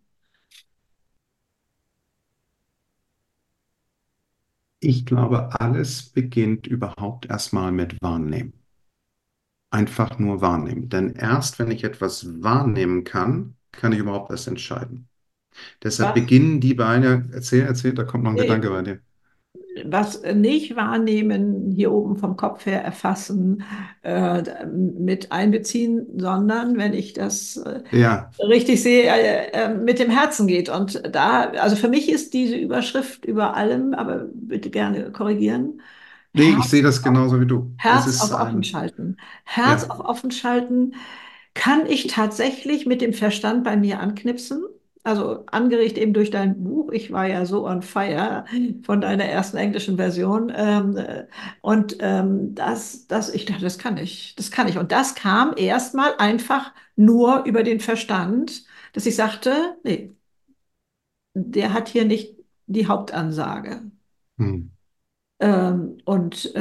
Ich glaube, alles beginnt überhaupt erstmal mit Wahrnehmen. Einfach nur wahrnehmen. Denn erst wenn ich etwas wahrnehmen kann, kann ich überhaupt erst entscheiden. Deshalb Was? beginnen die Beine, erzähl, erzähl, da kommt noch ein nee, Gedanke bei dir was nicht wahrnehmen, hier oben vom Kopf her erfassen, äh, mit einbeziehen, sondern wenn ich das äh, ja. richtig sehe, äh, äh, mit dem Herzen geht. Und da, also für mich ist diese Überschrift über allem, aber bitte gerne korrigieren. Nee, Herz ich sehe das genauso wie du. Herz auf offen schalten. Herz ja. auf offen schalten kann ich tatsächlich mit dem Verstand bei mir anknipsen also angeregt eben durch dein Buch. Ich war ja so on fire von deiner ersten englischen Version. Ähm, und ähm, das, das, ich dachte, das kann ich, das kann ich. Und das kam erstmal einfach nur über den Verstand, dass ich sagte, nee, der hat hier nicht die Hauptansage. Hm. Ähm, und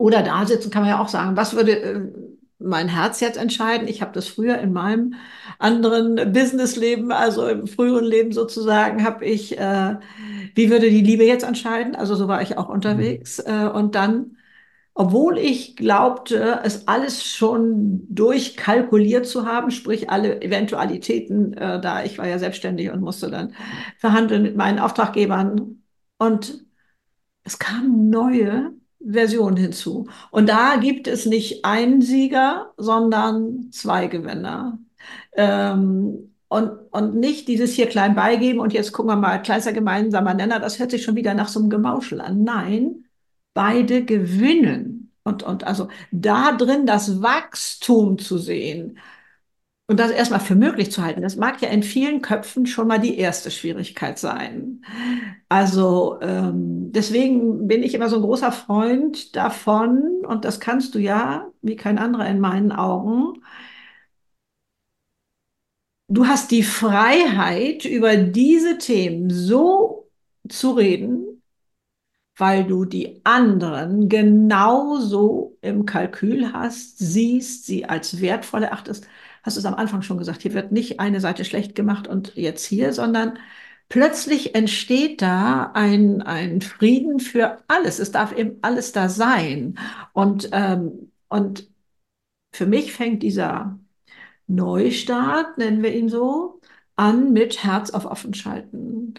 oder da sitzen kann man ja auch sagen, was würde, äh, mein Herz jetzt entscheiden. Ich habe das früher in meinem anderen Businessleben, also im früheren Leben sozusagen, habe ich, äh, wie würde die Liebe jetzt entscheiden? Also so war ich auch unterwegs. Äh, und dann, obwohl ich glaubte, es alles schon durchkalkuliert zu haben, sprich alle Eventualitäten, äh, da ich war ja selbstständig und musste dann verhandeln mit meinen Auftraggebern. Und es kamen neue Versionen hinzu. Und da gibt es nicht einen Sieger, sondern zwei Gewinner. Ähm, und, und nicht dieses hier klein beigeben und jetzt gucken wir mal, kleinster gemeinsamer Nenner, das hört sich schon wieder nach so einem Gemauschel an. Nein, beide gewinnen. Und, und also da drin das Wachstum zu sehen und das erstmal für möglich zu halten, das mag ja in vielen Köpfen schon mal die erste Schwierigkeit sein. Also ähm, deswegen bin ich immer so ein großer Freund davon, und das kannst du ja, wie kein anderer in meinen Augen, du hast die Freiheit, über diese Themen so zu reden, weil du die anderen genauso im Kalkül hast, siehst, sie als wertvoll erachtest. Hast du es am Anfang schon gesagt, hier wird nicht eine Seite schlecht gemacht und jetzt hier, sondern plötzlich entsteht da ein, ein Frieden für alles. Es darf eben alles da sein. Und, ähm, und für mich fängt dieser Neustart, nennen wir ihn so, an mit Herz auf offen schalten.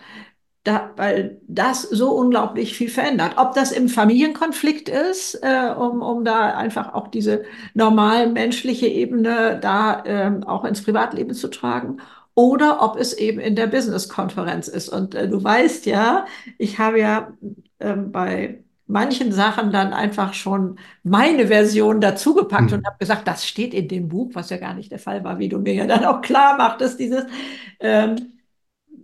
Da, weil das so unglaublich viel verändert. Ob das im Familienkonflikt ist, äh, um, um da einfach auch diese normal menschliche Ebene da ähm, auch ins Privatleben zu tragen, oder ob es eben in der Business-Konferenz ist. Und äh, du weißt ja, ich habe ja äh, bei manchen Sachen dann einfach schon meine Version dazugepackt hm. und habe gesagt, das steht in dem Buch, was ja gar nicht der Fall war, wie du mir ja dann auch klar machtest, dieses, ähm,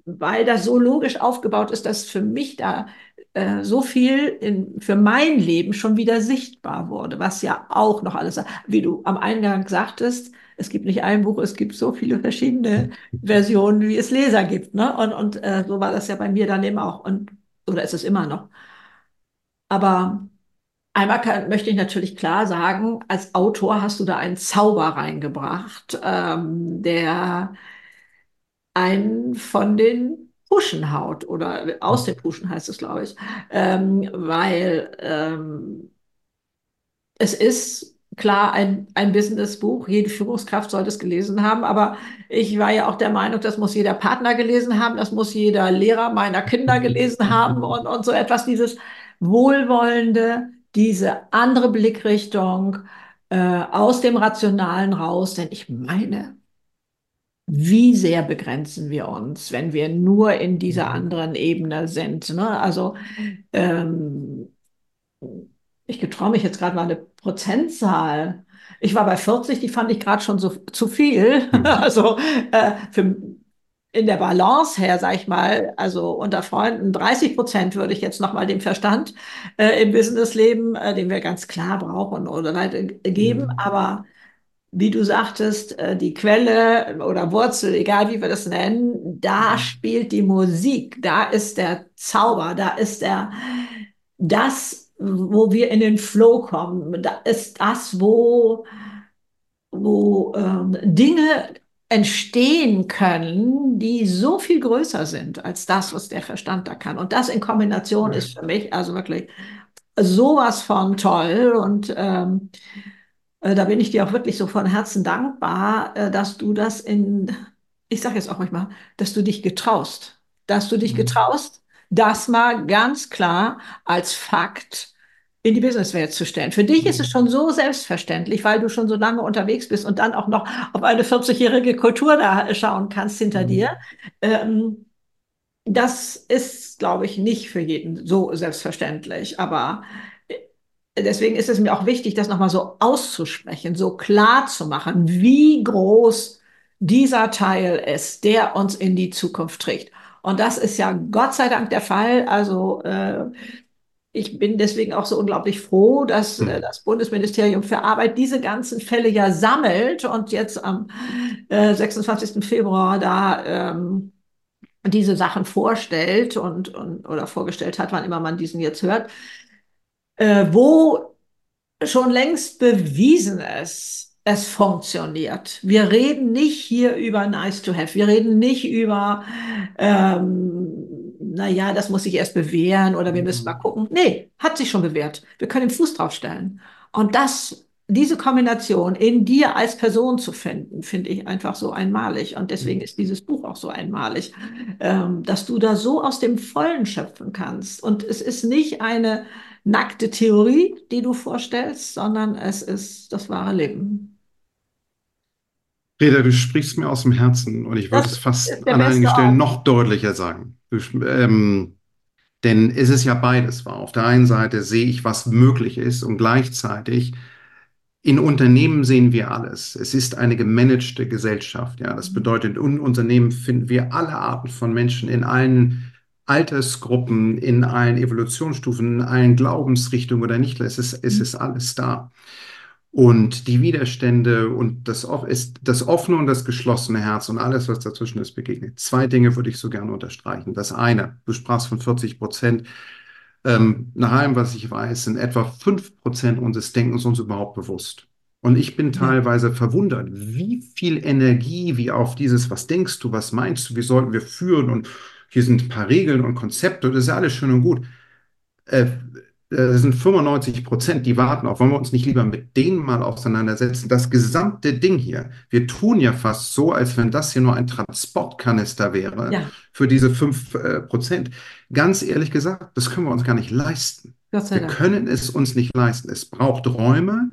weil das so logisch aufgebaut ist, dass für mich da äh, so viel in, für mein Leben schon wieder sichtbar wurde, was ja auch noch alles, wie du am Eingang sagtest, es gibt nicht ein Buch, es gibt so viele verschiedene Versionen, wie es Leser gibt. Ne? Und, und äh, so war das ja bei mir dann eben auch. Und, oder ist es immer noch. Aber einmal kann, möchte ich natürlich klar sagen, als Autor hast du da einen Zauber reingebracht, ähm, der einen von den Puschen haut oder aus den Puschen heißt es, glaube ich, ähm, weil ähm, es ist klar ein, ein Businessbuch. Jede Führungskraft sollte es gelesen haben. Aber ich war ja auch der Meinung, das muss jeder Partner gelesen haben, das muss jeder Lehrer meiner Kinder gelesen haben und, und so etwas, dieses Wohlwollende, diese andere Blickrichtung äh, aus dem Rationalen raus. Denn ich meine, wie sehr begrenzen wir uns, wenn wir nur in dieser anderen Ebene sind. Ne? Also ähm, ich getraue mich jetzt gerade mal eine Prozentzahl. Ich war bei 40, die fand ich gerade schon so zu viel. Hm. also äh, für, in der Balance her, sag ich mal, also unter Freunden 30 Prozent würde ich jetzt nochmal dem Verstand äh, im Businessleben, äh, den wir ganz klar brauchen oder halt, geben. Mhm. Aber wie du sagtest, äh, die Quelle oder Wurzel, egal wie wir das nennen, da mhm. spielt die Musik, da ist der Zauber, da ist der, das wo wir in den Flow kommen. Da ist das, wo, wo ähm, Dinge entstehen können, die so viel größer sind als das, was der Verstand da kann. Und das in Kombination ja. ist für mich also wirklich sowas von toll. Und ähm, äh, da bin ich dir auch wirklich so von Herzen dankbar, äh, dass du das in, ich sage jetzt auch manchmal, dass du dich getraust, dass du dich mhm. getraust, das mal ganz klar als Fakt in die Businesswelt zu stellen. Für dich ist es schon so selbstverständlich, weil du schon so lange unterwegs bist und dann auch noch auf eine 40-jährige Kultur da schauen kannst hinter mhm. dir. Ähm, das ist, glaube ich, nicht für jeden so selbstverständlich. Aber äh, deswegen ist es mir auch wichtig, das nochmal so auszusprechen, so klar zu machen, wie groß dieser Teil ist, der uns in die Zukunft trägt. Und das ist ja Gott sei Dank der Fall. Also äh, ich bin deswegen auch so unglaublich froh, dass äh, das Bundesministerium für Arbeit diese ganzen Fälle ja sammelt und jetzt am äh, 26. Februar da ähm, diese Sachen vorstellt und, und oder vorgestellt hat, wann immer man diesen jetzt hört, äh, wo schon längst bewiesen ist, es funktioniert. Wir reden nicht hier über nice to have. Wir reden nicht über, ähm, naja, das muss sich erst bewähren oder wir müssen mal Mhm. gucken. Nee, hat sich schon bewährt. Wir können den Fuß draufstellen. Und das, diese Kombination in dir als Person zu finden, finde ich einfach so einmalig. Und deswegen ist dieses Buch auch so einmalig, ähm, dass du da so aus dem Vollen schöpfen kannst. Und es ist nicht eine nackte Theorie, die du vorstellst, sondern es ist das wahre Leben. Reda, du sprichst mir aus dem Herzen und ich würde Das es fast an einigen Stellen noch deutlicher sagen. Du, ähm, denn es ist ja beides wahr. Auf der einen Seite sehe ich, was möglich ist und gleichzeitig in Unternehmen sehen wir alles. Es ist eine gemanagte Gesellschaft. Ja, das bedeutet, in Unternehmen finden wir alle Arten von Menschen in allen Altersgruppen, in allen Evolutionsstufen, in allen Glaubensrichtungen oder nicht. Es ist, es ist alles da. Und die Widerstände und das, ist das offene und das geschlossene Herz und alles, was dazwischen ist, begegnet. Zwei Dinge würde ich so gerne unterstreichen. Das eine, du sprachst von 40 Prozent. Ähm, nach allem, was ich weiß, sind etwa 5 Prozent unseres Denkens uns überhaupt bewusst. Und ich bin teilweise verwundert, wie viel Energie wir auf dieses, was denkst du, was meinst du, wie sollten wir führen und hier sind ein paar Regeln und Konzepte, das ist ja alles schön und gut. Äh, das sind 95 Prozent, die warten auf. Wollen wir uns nicht lieber mit denen mal auseinandersetzen? Das gesamte Ding hier, wir tun ja fast so, als wenn das hier nur ein Transportkanister wäre Ja, für diese 5 äh, Prozent. Ganz ehrlich gesagt, das können wir uns gar nicht leisten. Wir können es uns nicht leisten. Es braucht Räume,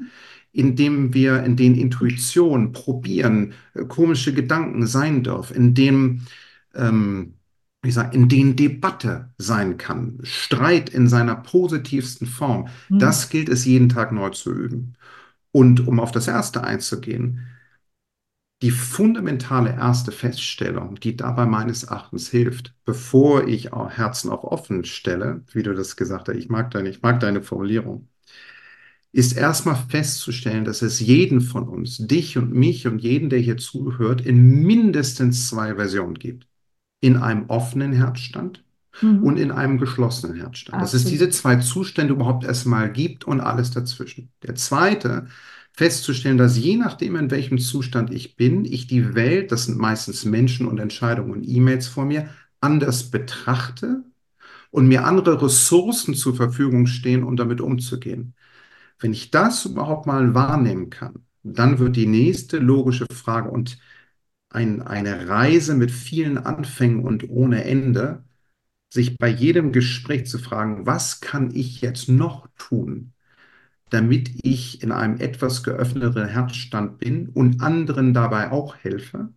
in denen wir, in denen Intuition, Probieren, äh, komische Gedanken sein dürfen, in denen ähm, ich sag, in denen Debatte sein kann, Streit in seiner positivsten Form. Hm. Das gilt es jeden Tag neu zu üben. Und um auf das erste einzugehen, die fundamentale erste Feststellung, die dabei meines Erachtens hilft, bevor ich auch Herzen auf offen stelle, wie du das gesagt hast, ich mag deine, ich mag deine Formulierung, ist erstmal festzustellen, dass es jeden von uns, dich und mich und jeden, der hier zuhört, in mindestens zwei Versionen gibt in einem offenen Herzstand Mhm. und in einem geschlossenen Herzstand. Dass es Absolut. diese zwei Zustände überhaupt erstmal gibt und alles dazwischen. Der zweite, festzustellen, dass je nachdem, in welchem Zustand ich bin, ich die Welt, das sind meistens Menschen und Entscheidungen und E-Mails vor mir, anders betrachte und mir andere Ressourcen zur Verfügung stehen, um damit umzugehen. Wenn ich das überhaupt mal wahrnehmen kann, dann wird die nächste logische Frage und ein, eine Reise mit vielen Anfängen und ohne Ende, sich bei jedem Gespräch zu fragen, was kann ich jetzt noch tun, damit ich in einem etwas geöffneteren Herzstand bin und anderen dabei auch helfe?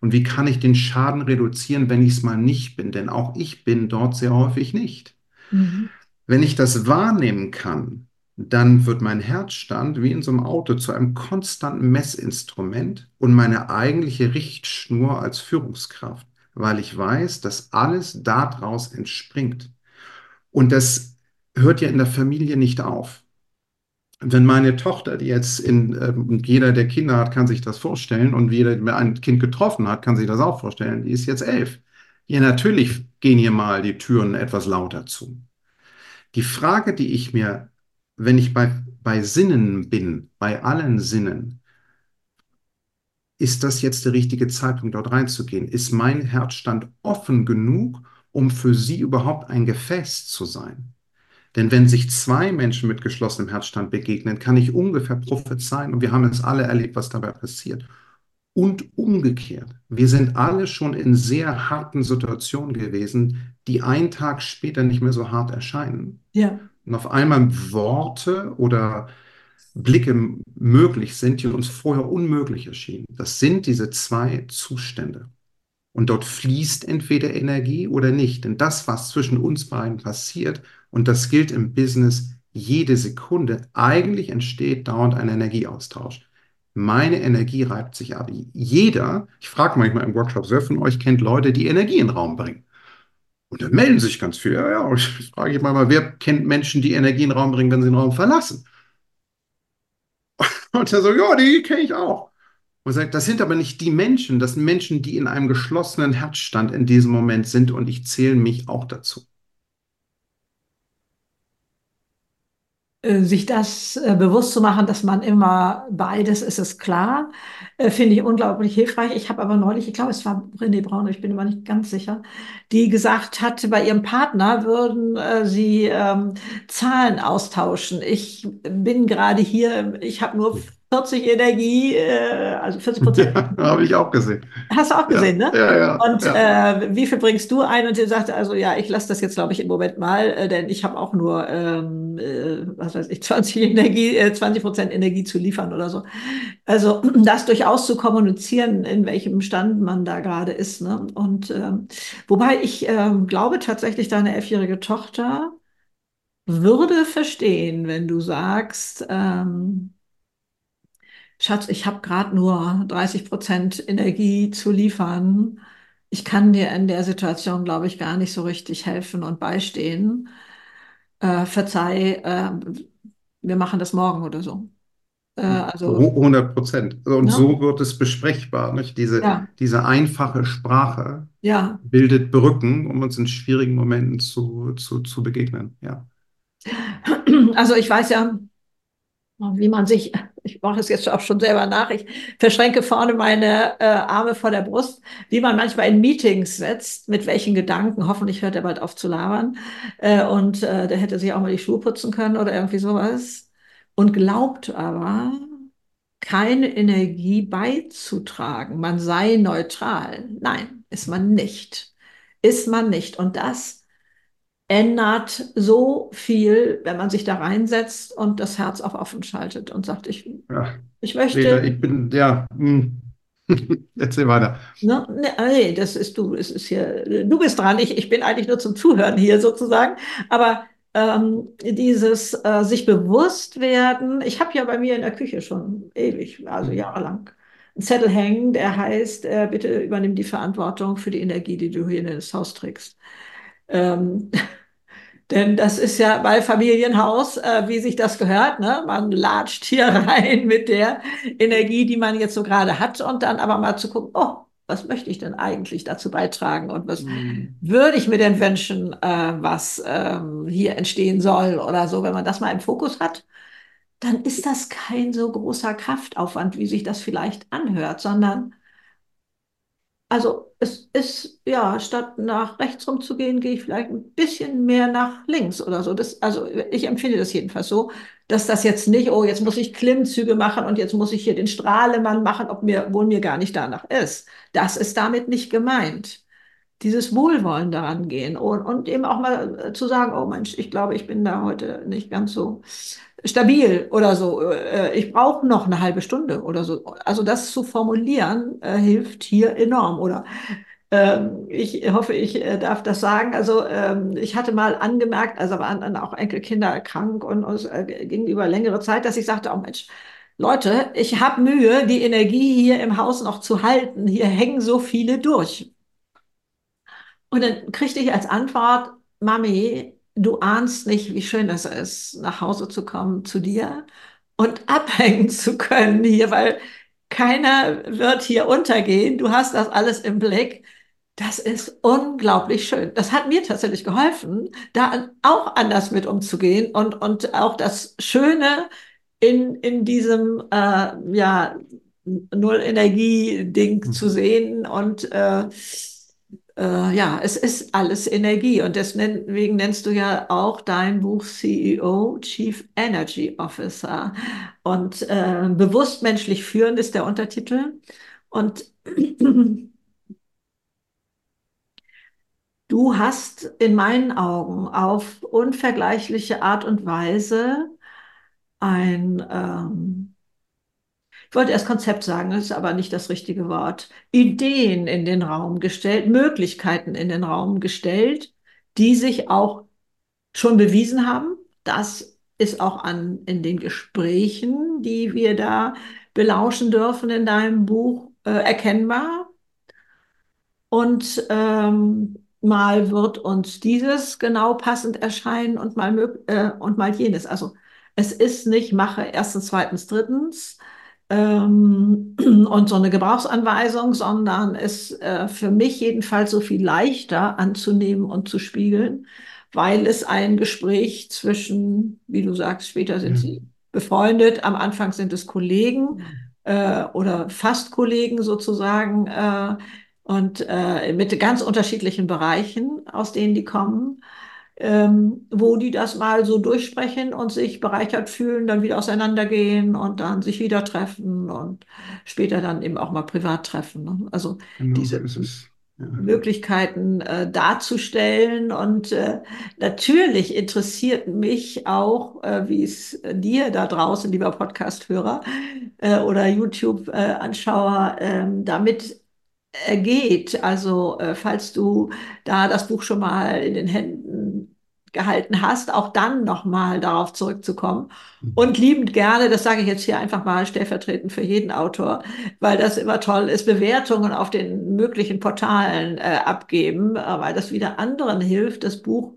Und wie kann ich den Schaden reduzieren, wenn ich es mal nicht bin? Denn auch ich bin dort sehr häufig nicht. Mhm. Wenn ich das wahrnehmen kann, dann wird mein Herzstand wie in so einem Auto zu einem konstanten Messinstrument und meine eigentliche Richtschnur als Führungskraft, weil ich weiß, dass alles daraus entspringt. Und das hört ja in der Familie nicht auf. Wenn meine Tochter, die jetzt in, ähm, jeder, der Kinder hat, kann sich das vorstellen und jeder, der ein Kind getroffen hat, kann sich das auch vorstellen, die ist jetzt elf. Ja, natürlich gehen hier mal die Türen etwas lauter zu. Die Frage, die ich mir, wenn ich bei, bei Sinnen bin, bei allen Sinnen, ist das jetzt der richtige Zeitpunkt, dort reinzugehen? Ist mein Herzstand offen genug, um für sie überhaupt ein Gefäß zu sein? Denn wenn sich zwei Menschen mit geschlossenem Herzstand begegnen, kann ich ungefähr prophezeien, und wir haben es alle erlebt, was dabei passiert. Und umgekehrt, wir sind alle schon in sehr harten Situationen gewesen, die einen Tag später nicht mehr so hart erscheinen. Ja. Und auf einmal Worte oder Blicke möglich sind, die uns vorher unmöglich erschienen. Das sind diese zwei Zustände. Und dort fließt entweder Energie oder nicht. Denn das, was zwischen uns beiden passiert, und das gilt im Business jede Sekunde, eigentlich entsteht dauernd ein Energieaustausch. Meine Energie reibt sich ab. Jeder, ich frage manchmal im Workshop, wer von euch kennt Leute, die Energie in den Raum bringen? Und dann melden sich ganz viele. Ja, ja, ich frage ich mal, wer kennt Menschen, die Energie in den Raum bringen, wenn sie den Raum verlassen? Und er so, ja, die kenne ich auch. Und sagt, das sind aber nicht die Menschen, das sind Menschen, die in einem geschlossenen Herzstand in diesem Moment sind und ich zähle mich auch dazu. Sich das äh, bewusst zu machen, dass man immer beides ist, ist klar, äh, finde ich unglaublich hilfreich. Ich habe aber neulich, ich glaube, es war René Braun, ich bin immer nicht ganz sicher, die gesagt hat, bei ihrem Partner würden äh, sie ähm, Zahlen austauschen. Ich bin gerade hier, ich habe nur 40 Energie, äh, also 40 Prozent. Ja, habe ich auch gesehen. Hast du auch gesehen, ja, ne? Ja, ja. Und ja. Äh, wie viel bringst du ein? Und sie sagte, also ja, ich lasse das jetzt, glaube ich, im Moment mal, äh, denn ich habe auch nur, ähm, äh, was weiß ich, 20 Energie, äh, 20 Prozent Energie zu liefern oder so. Also das durchaus zu kommunizieren, in welchem Stand man da gerade ist. Ne? Und ähm, wobei ich ähm, glaube tatsächlich, deine elfjährige Tochter würde verstehen, wenn du sagst, ähm, Schatz, ich habe gerade nur 30 Prozent Energie zu liefern. Ich kann dir in der Situation, glaube ich, gar nicht so richtig helfen und beistehen. Äh, verzeih, äh, wir machen das morgen oder so. Äh, also, 100 Prozent. Und ne? so wird es besprechbar. Nicht? Diese, Ja. diese einfache Sprache ja, bildet Brücken, um uns in schwierigen Momenten zu, zu, zu begegnen. Ja. also ich weiß ja, wie man sich, ich mache es jetzt auch schon selber nach, ich verschränke vorne meine äh, Arme vor der Brust, wie man manchmal in Meetings setzt, mit welchen Gedanken, hoffentlich hört er bald auf zu labern, äh, und äh, der hätte sich auch mal die Schuhe putzen können oder irgendwie sowas, und glaubt aber, keine Energie beizutragen, man sei neutral. Nein, ist man nicht. Ist man nicht. Und das ändert so viel, wenn man sich da reinsetzt und das Herz auf offen schaltet und sagt, ich, ja. ich möchte. Reda, ich bin, ja, hm. erzähl weiter. Ne, ne, nee, das ist du, es ist hier, du bist dran, ich, ich bin eigentlich nur zum Zuhören hier sozusagen, aber ähm, dieses äh, sich bewusst werden, ich habe ja bei mir in der Küche schon ewig, also jahrelang, einen Zettel hängen, der heißt, äh, bitte übernimm die Verantwortung für die Energie, die du hier in das Haus trägst. Ähm, denn das ist ja bei Familienhaus, äh, wie sich das gehört. Ne? Man latscht hier rein mit der Energie, die man jetzt so gerade hat und dann aber mal zu gucken, oh, was möchte ich denn eigentlich dazu beitragen und was Mhm. würde ich mir denn wünschen, äh, was ähm, hier entstehen soll oder so. Wenn man das mal im Fokus hat, dann ist das kein so großer Kraftaufwand, wie sich das vielleicht anhört, sondern also es ist, ja, statt nach rechts rumzugehen, gehe ich vielleicht ein bisschen mehr nach links oder so. Das, also ich empfinde das jedenfalls so, dass das jetzt nicht, oh, jetzt muss ich Klimmzüge machen und jetzt muss ich hier den Strahlemann machen, ob mir, wohl mir gar nicht danach ist. Das ist damit nicht gemeint. Dieses Wohlwollen daran gehen und, und eben auch mal äh, zu sagen, oh Mensch, ich glaube, ich bin da heute nicht ganz so stabil oder so. Äh, Ich brauche noch eine halbe Stunde oder so. Also das zu formulieren äh, hilft hier enorm. Oder ähm, ich hoffe, ich äh, darf das sagen. Also ähm, ich hatte mal angemerkt, also waren dann auch Enkelkinder krank und es äh, ging über längere Zeit, dass ich sagte, oh Mensch, Leute, ich habe Mühe, die Energie hier im Haus noch zu halten. Hier hängen so viele durch. Und dann kriegte ich als Antwort, Mami, du ahnst nicht, wie schön es ist, nach Hause zu kommen zu dir und abhängen zu können hier, weil keiner wird hier untergehen. Du hast das alles im Blick. Das ist unglaublich schön. Das hat mir tatsächlich geholfen, da auch anders mit umzugehen und, und auch das Schöne in, in diesem äh, ja, Null-Energie-Ding zu sehen und äh, äh, ja, es ist alles Energie und deswegen nennst du ja auch dein Buch CEO, Chief Energy Officer. Und äh, bewusst menschlich führen ist der Untertitel. Und du hast in meinen Augen auf unvergleichliche Art und Weise ein ähm, ich wollte erst Konzept sagen, das ist aber nicht das richtige Wort, Ideen in den Raum gestellt, Möglichkeiten in den Raum gestellt, die sich auch schon bewiesen haben. Das ist auch an, in den Gesprächen, die wir da belauschen dürfen in deinem Buch, äh, erkennbar. Und ähm, mal wird uns dieses genau passend erscheinen und mal, äh, und mal jenes. Also es ist nicht mache erstens, zweitens, drittens, ähm, und so eine Gebrauchsanweisung, sondern ist äh, für mich jedenfalls so viel leichter anzunehmen und zu spiegeln, weil es ein Gespräch zwischen, wie du sagst, später sind Ja. sie befreundet, am Anfang sind es Kollegen äh, oder fast Kollegen sozusagen äh, und äh, mit ganz unterschiedlichen Bereichen, aus denen die kommen ähm, wo die das mal so durchsprechen und sich bereichert fühlen, dann wieder auseinandergehen und dann sich wieder treffen und später dann eben auch mal privat treffen. Ne? Also Genau diese. Ja. Möglichkeiten äh, darzustellen. Und äh, natürlich interessiert mich auch, äh, wie es dir da draußen, lieber Podcast-Hörer äh, oder YouTube-Anschauer, ähm, damit geht. Also äh, falls du da das Buch schon mal in den Händen gehalten hast, auch dann nochmal darauf zurückzukommen. Mhm. Und liebend gerne, das sage ich jetzt hier einfach mal stellvertretend für jeden Autor, weil das immer toll ist, Bewertungen auf den möglichen Portalen äh, abgeben, äh, weil das wieder anderen hilft, das Buch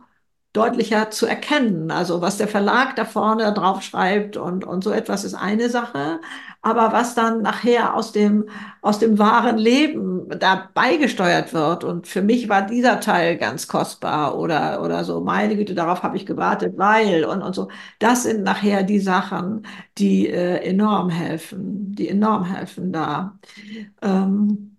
deutlicher zu erkennen. Also was der Verlag da vorne drauf schreibt und, und so etwas ist eine Sache. Aber was dann nachher aus dem, aus dem wahren Leben da beigesteuert wird. Und für mich war dieser Teil ganz kostbar oder, oder so, meine Güte, darauf habe ich gewartet, weil und, und so. Das sind nachher die Sachen, die äh, enorm helfen, die enorm helfen da. Ähm,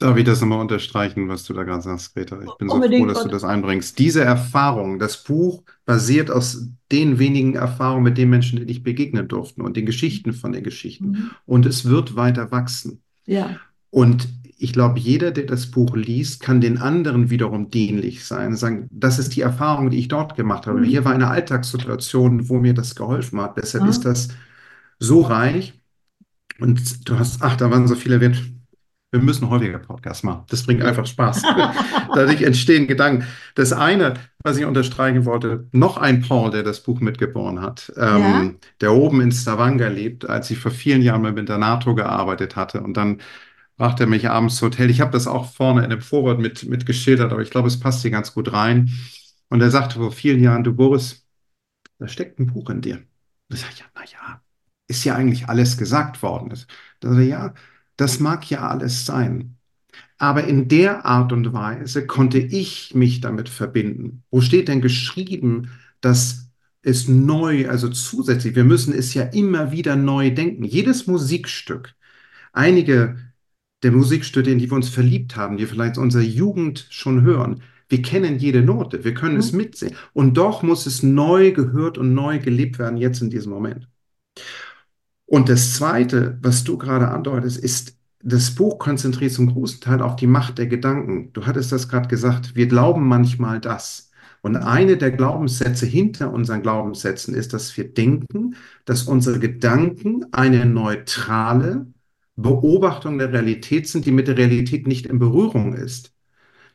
Darf ich das nochmal unterstreichen, was du da gerade sagst, Greta? Ich bin so froh, dass du das einbringst. Diese Erfahrung, das Buch basiert aus den wenigen Erfahrungen mit den Menschen, die ich begegnen durften und den Geschichten von den Geschichten. Mhm. Und es wird weiter wachsen. Ja. Und ich glaube, jeder, der das Buch liest, kann den anderen wiederum dienlich sein. Sagen, das ist die Erfahrung, die ich dort gemacht habe. Mhm. Hier war eine Alltagssituation, wo mir das geholfen hat. Deshalb Ja. ist das so reich. Und du hast, ach, da waren so viele erwähnt. Wir müssen häufiger Podcasts machen. Das bringt einfach Spaß. Dadurch entstehen Gedanken. Das eine, was ich unterstreichen wollte, noch ein Paul, der das Buch mitgeboren hat, ähm, Ja. der oben in Stavanger lebt, als ich vor vielen Jahren mal mit der NATO gearbeitet hatte. Und dann brachte er mich abends zum Hotel. Ich habe das auch vorne in dem Vorwort mit, mit geschildert, aber ich glaube, es passt hier ganz gut rein. Und er sagte vor vielen Jahren, du Boris, da steckt ein Buch in dir. Sage ich, ja, naja, ist ja eigentlich alles gesagt worden. Da sage ja, das mag ja alles sein. Aber in der Art und Weise konnte ich mich damit verbinden. Wo steht denn geschrieben, dass es neu, also zusätzlich, wir müssen es ja immer wieder neu denken. Jedes Musikstück, einige der Musikstücke, in die wir uns verliebt haben, die vielleicht in unserer Jugend schon hören, wir kennen jede Note, wir können es Mhm. mitsingen. Und doch muss es neu gehört und neu gelebt werden, jetzt in diesem Moment. Und das Zweite, was du gerade andeutest, ist, das Buch konzentriert zum großen Teil auf die Macht der Gedanken. Du hattest das gerade gesagt, wir glauben manchmal das. Und eine der Glaubenssätze hinter unseren Glaubenssätzen ist, dass wir denken, dass unsere Gedanken eine neutrale Beobachtung der Realität sind, die mit der Realität nicht in Berührung ist.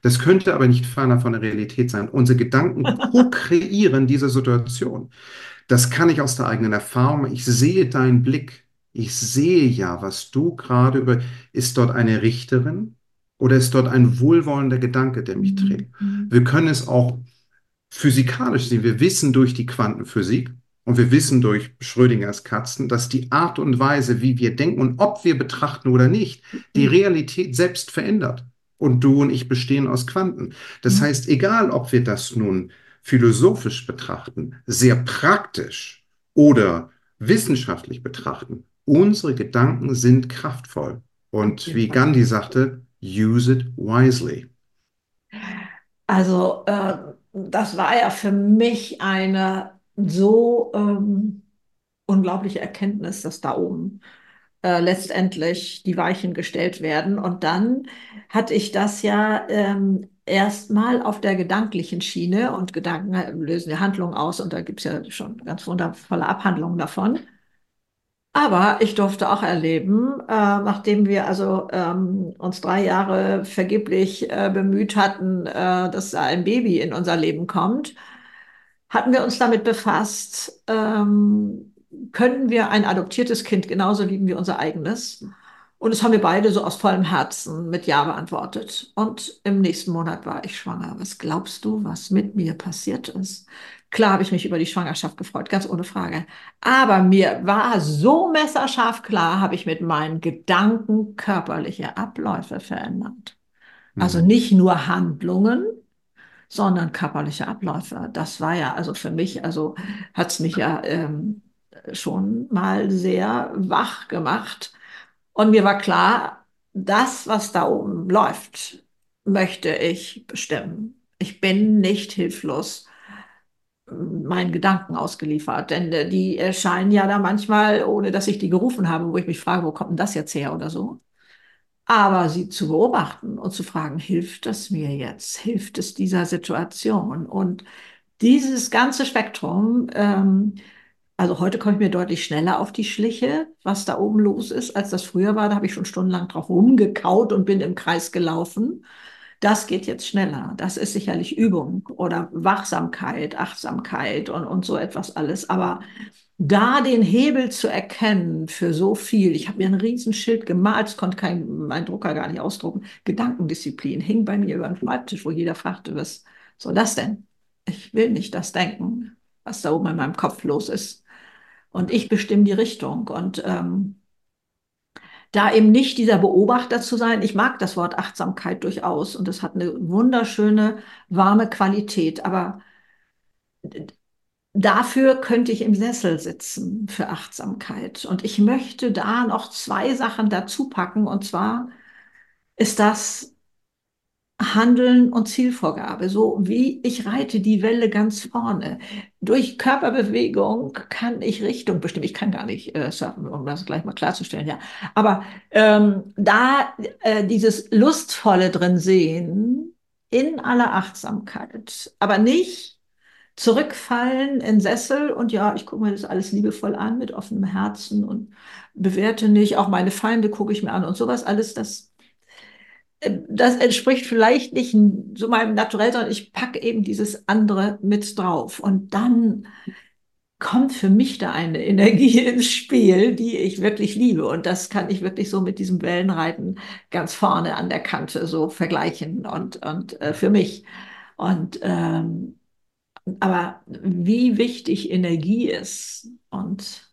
Das könnte aber nicht ferner von der Realität sein. Unsere Gedanken ko-kreieren diese Situation. Das kann ich aus der eigenen Erfahrung. Ich sehe deinen Blick. Ich sehe ja, was du gerade über. Ist dort eine Richterin oder ist dort ein wohlwollender Gedanke, der mich trägt? Mhm. Wir können es auch physikalisch sehen. Wir wissen durch die Quantenphysik und wir wissen durch Schrödingers Katzen, dass die Art und Weise, wie wir denken und ob wir betrachten oder nicht, die Realität selbst verändert. Und du und ich bestehen aus Quanten. Das Mhm. heißt, egal ob wir das nun philosophisch betrachten, sehr praktisch oder wissenschaftlich betrachten, unsere Gedanken sind kraftvoll. Und wie Gandhi sagte, use it wisely. Also äh, das war ja für mich eine so ähm, unglaubliche Erkenntnis, dass da oben äh, letztendlich die Weichen gestellt werden. Und dann hatte ich das ja ähm, erstmal auf der gedanklichen Schiene und Gedanken lösen die Handlung aus und da gibt es ja schon ganz wundervolle Abhandlungen davon. Aber ich durfte auch erleben, äh, nachdem wir also ähm, uns drei Jahre vergeblich äh, bemüht hatten, äh, dass ein Baby in unser Leben kommt, hatten wir uns damit befasst, ähm, können wir ein adoptiertes Kind genauso lieben wie unser eigenes? Und das haben wir beide so aus vollem Herzen mit Ja beantwortet. Und im nächsten Monat war ich schwanger. Was glaubst du, was mit mir passiert ist? Klar habe ich mich über die Schwangerschaft gefreut, ganz ohne Frage. Aber mir war so messerscharf klar, habe ich mit meinen Gedanken körperliche Abläufe verändert. Also Mhm. nicht nur Handlungen, sondern körperliche Abläufe. Das war ja, also für mich, also hat es mich ja ähm, schon mal sehr wach gemacht. Und mir war klar, das, was da oben läuft, möchte ich bestimmen. Ich bin nicht hilflos meinen Gedanken ausgeliefert, denn äh, die erscheinen ja da manchmal, ohne dass ich die gerufen habe, wo ich mich frage, wo kommt denn das jetzt her oder so. Aber sie zu beobachten und zu fragen, hilft das mir jetzt? Hilft es dieser Situation? Und dieses ganze Spektrum, ähm, also heute komme ich mir deutlich schneller auf die Schliche, was da oben los ist, als das früher war. Da habe ich schon stundenlang drauf rumgekaut und bin im Kreis gelaufen. Das geht jetzt schneller. Das ist sicherlich Übung oder Wachsamkeit, Achtsamkeit und, und so etwas alles. Aber da den Hebel zu erkennen für so viel, ich habe mir ein Riesenschild gemalt, das konnte kein, mein Drucker gar nicht ausdrucken, Gedankendisziplin hing bei mir über den Schreibtisch, wo jeder fragte, was soll das denn? Ich will nicht das denken, was da oben in meinem Kopf los ist. Und ich bestimme die Richtung. Und ähm, da eben nicht dieser Beobachter zu sein. Ich mag das Wort Achtsamkeit durchaus und es hat eine wunderschöne, warme Qualität, aber dafür könnte ich im Sessel sitzen für Achtsamkeit. Und ich möchte da noch zwei Sachen dazu packen und zwar ist das Handeln und Zielvorgabe, so wie ich reite die Welle ganz vorne. Durch Körperbewegung kann ich Richtung bestimmen. Ich kann gar nicht äh, surfen, um das gleich mal klarzustellen, ja. Aber ähm, da äh, dieses Lustvolle drin sehen, in aller Achtsamkeit, aber nicht zurückfallen in Sessel und ja, ich gucke mir das alles liebevoll an mit offenem Herzen und bewerte nicht, auch meine Feinde gucke ich mir an und sowas alles, das das entspricht vielleicht nicht so meinem Naturell, sondern ich packe eben dieses andere mit drauf. Und dann kommt für mich da eine Energie ins Spiel, die ich wirklich liebe. Und das kann ich wirklich so mit diesem Wellenreiten ganz vorne an der Kante so vergleichen und, und äh, für mich. Und ähm, aber wie wichtig Energie ist und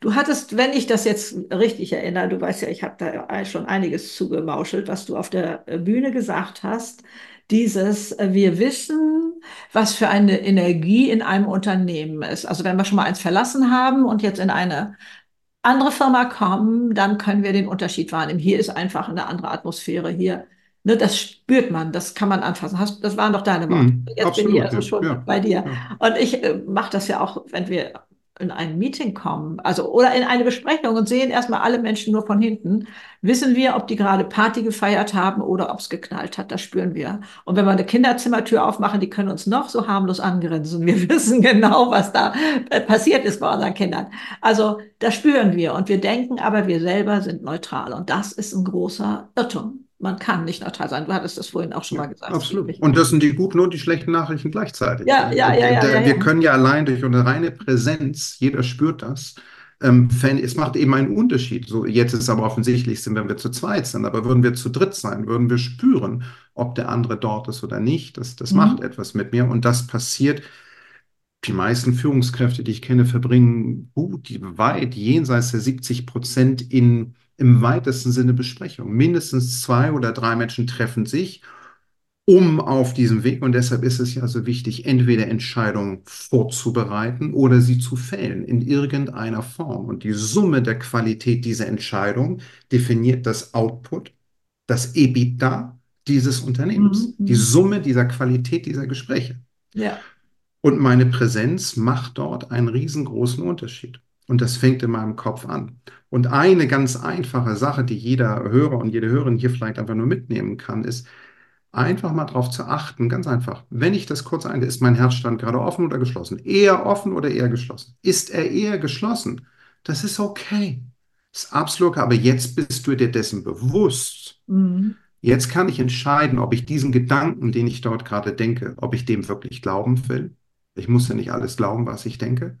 Du hattest, wenn ich das jetzt richtig erinnere, du weißt ja, ich habe da schon einiges zugemauschelt, was du auf der Bühne gesagt hast. Dieses, äh, wir wissen, was für eine Energie in einem Unternehmen ist. Also wenn wir schon mal eins verlassen haben und jetzt in eine andere Firma kommen, dann können wir den Unterschied wahrnehmen. Hier ist einfach eine andere Atmosphäre. Hier Ne, das spürt man, das kann man anfassen. Hast, das waren doch deine Worte. Hm, Jetzt absolut, bin ich also schon ja. bei dir. Ja. Und ich äh, mache das ja auch, wenn wir in ein Meeting kommen, also oder in eine Besprechung und sehen erstmal alle Menschen nur von hinten, wissen wir, ob die gerade Party gefeiert haben oder ob es geknallt hat. Das spüren wir. Und wenn wir eine Kinderzimmertür aufmachen, die können uns noch so harmlos angrinsen. Wir wissen genau, was da passiert ist bei unseren Kindern. Also das spüren wir und wir denken, aber wir selber sind neutral. Und das ist ein großer Irrtum man kann nicht neutral sein. Du hattest das vorhin auch schon ja, mal gesagt. Absolut. Und das sind die guten und die schlechten Nachrichten gleichzeitig. Ja, ja, ja. ja, ja wir können ja allein durch unsere reine Präsenz, jeder spürt das, ähm, es macht eben einen Unterschied. So, jetzt ist es aber offensichtlich, sind, wenn wir zu zweit sind, aber würden wir zu dritt sein, würden wir spüren, ob der andere dort ist oder nicht. Das, das mhm. macht etwas mit mir und das passiert. Die meisten Führungskräfte, die ich kenne, verbringen gut, weit jenseits der 70 Prozent in im weitesten Sinne Besprechung. Mindestens zwei oder drei Menschen treffen sich, um auf diesem Weg, und deshalb ist es ja so wichtig, entweder Entscheidungen vorzubereiten oder sie zu fällen in irgendeiner Form. Und die Summe der Qualität dieser Entscheidung definiert das Output, das EBITDA dieses Unternehmens. Mhm. Die Summe dieser Qualität dieser Gespräche. Ja. Und meine Präsenz macht dort einen riesengroßen Unterschied. Und das fängt in meinem Kopf an. Und eine ganz einfache Sache, die jeder Hörer und jede Hörerin hier vielleicht einfach nur mitnehmen kann, ist, einfach mal darauf zu achten, ganz einfach, wenn ich das kurz ein, ist mein Herzstand gerade offen oder geschlossen? Eher offen oder eher geschlossen? Ist er eher geschlossen? Das ist okay. Das ist absolut okay, aber jetzt bist du dir dessen bewusst. Mhm. Jetzt kann ich entscheiden, ob ich diesen Gedanken, den ich dort gerade denke, ob ich dem wirklich glauben will. Ich muss ja nicht alles glauben, was ich denke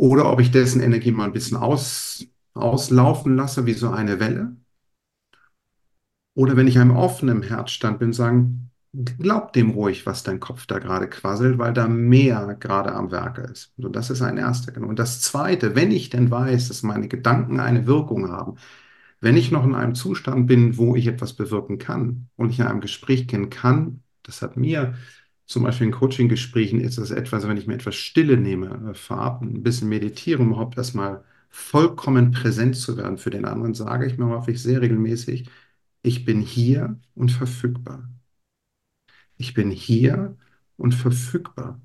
oder ob ich dessen Energie mal ein bisschen aus, auslaufen lasse wie so eine Welle. Oder wenn ich einem offenen Herzstand bin, sagen, glaub dem ruhig, was dein Kopf da gerade quasselt, weil da mehr gerade am Werke ist. So, das ist ein erster Gedanke. Und das zweite, wenn ich denn weiß, dass meine Gedanken eine Wirkung haben, wenn ich noch in einem Zustand bin, wo ich etwas bewirken kann und ich in einem Gespräch gehen kann, das hat mir zum Beispiel in Coaching-Gesprächen ist das etwas, wenn ich mir etwas Stille nehme, äh, vorab ein bisschen meditiere, um überhaupt erstmal vollkommen präsent zu werden für den anderen, sage ich mir häufig sehr regelmäßig, ich bin hier und verfügbar. Ich bin hier und verfügbar.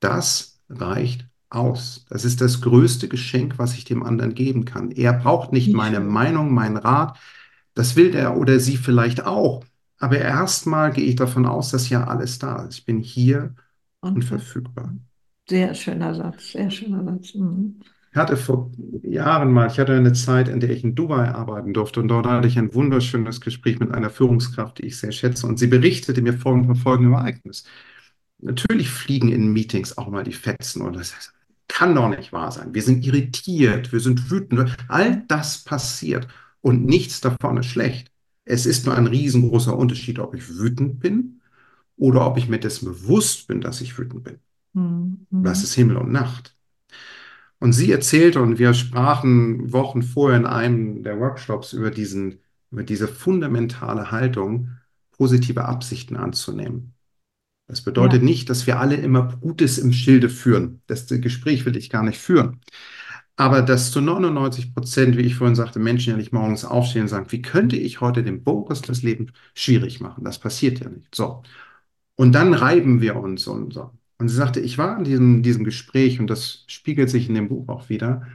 Das reicht aus. Das ist das größte Geschenk, was ich dem anderen geben kann. Er braucht nicht meine Meinung, meinen Rat. Das will er oder sie vielleicht auch. Aber erstmal gehe ich davon aus, dass ja alles da ist. Ich bin hier und, und verfügbar. Sehr schöner Satz, sehr schöner Satz. Mhm. Ich hatte vor Jahren mal, ich hatte eine Zeit, in der ich in Dubai arbeiten durfte und dort hatte ich ein wunderschönes Gespräch mit einer Führungskraft, die ich sehr schätze und sie berichtete mir von folgendem Ereignis. Natürlich fliegen in Meetings auch mal die Fetzen und das kann doch nicht wahr sein. Wir sind irritiert, wir sind wütend. All das passiert und nichts davon ist schlecht. Es ist nur ein riesengroßer Unterschied, ob ich wütend bin oder ob ich mir dessen bewusst bin, dass ich wütend bin. Mhm. Das ist Himmel und Nacht. Und sie erzählte, und wir sprachen Wochen vorher in einem der Workshops über, diesen, über diese fundamentale Haltung, positive Absichten anzunehmen. Das bedeutet ja. nicht, dass wir alle immer Gutes im Schilde führen. Das Gespräch will ich gar nicht führen. Aber dass zu 99 Prozent, wie ich vorhin sagte, Menschen ja nicht morgens aufstehen und sagen, wie könnte ich heute dem Boris das Leben schwierig machen? Das passiert ja nicht. So. Und dann reiben wir uns und so. Und sie sagte, ich war in diesem, diesem Gespräch und das spiegelt sich in dem Buch auch wieder.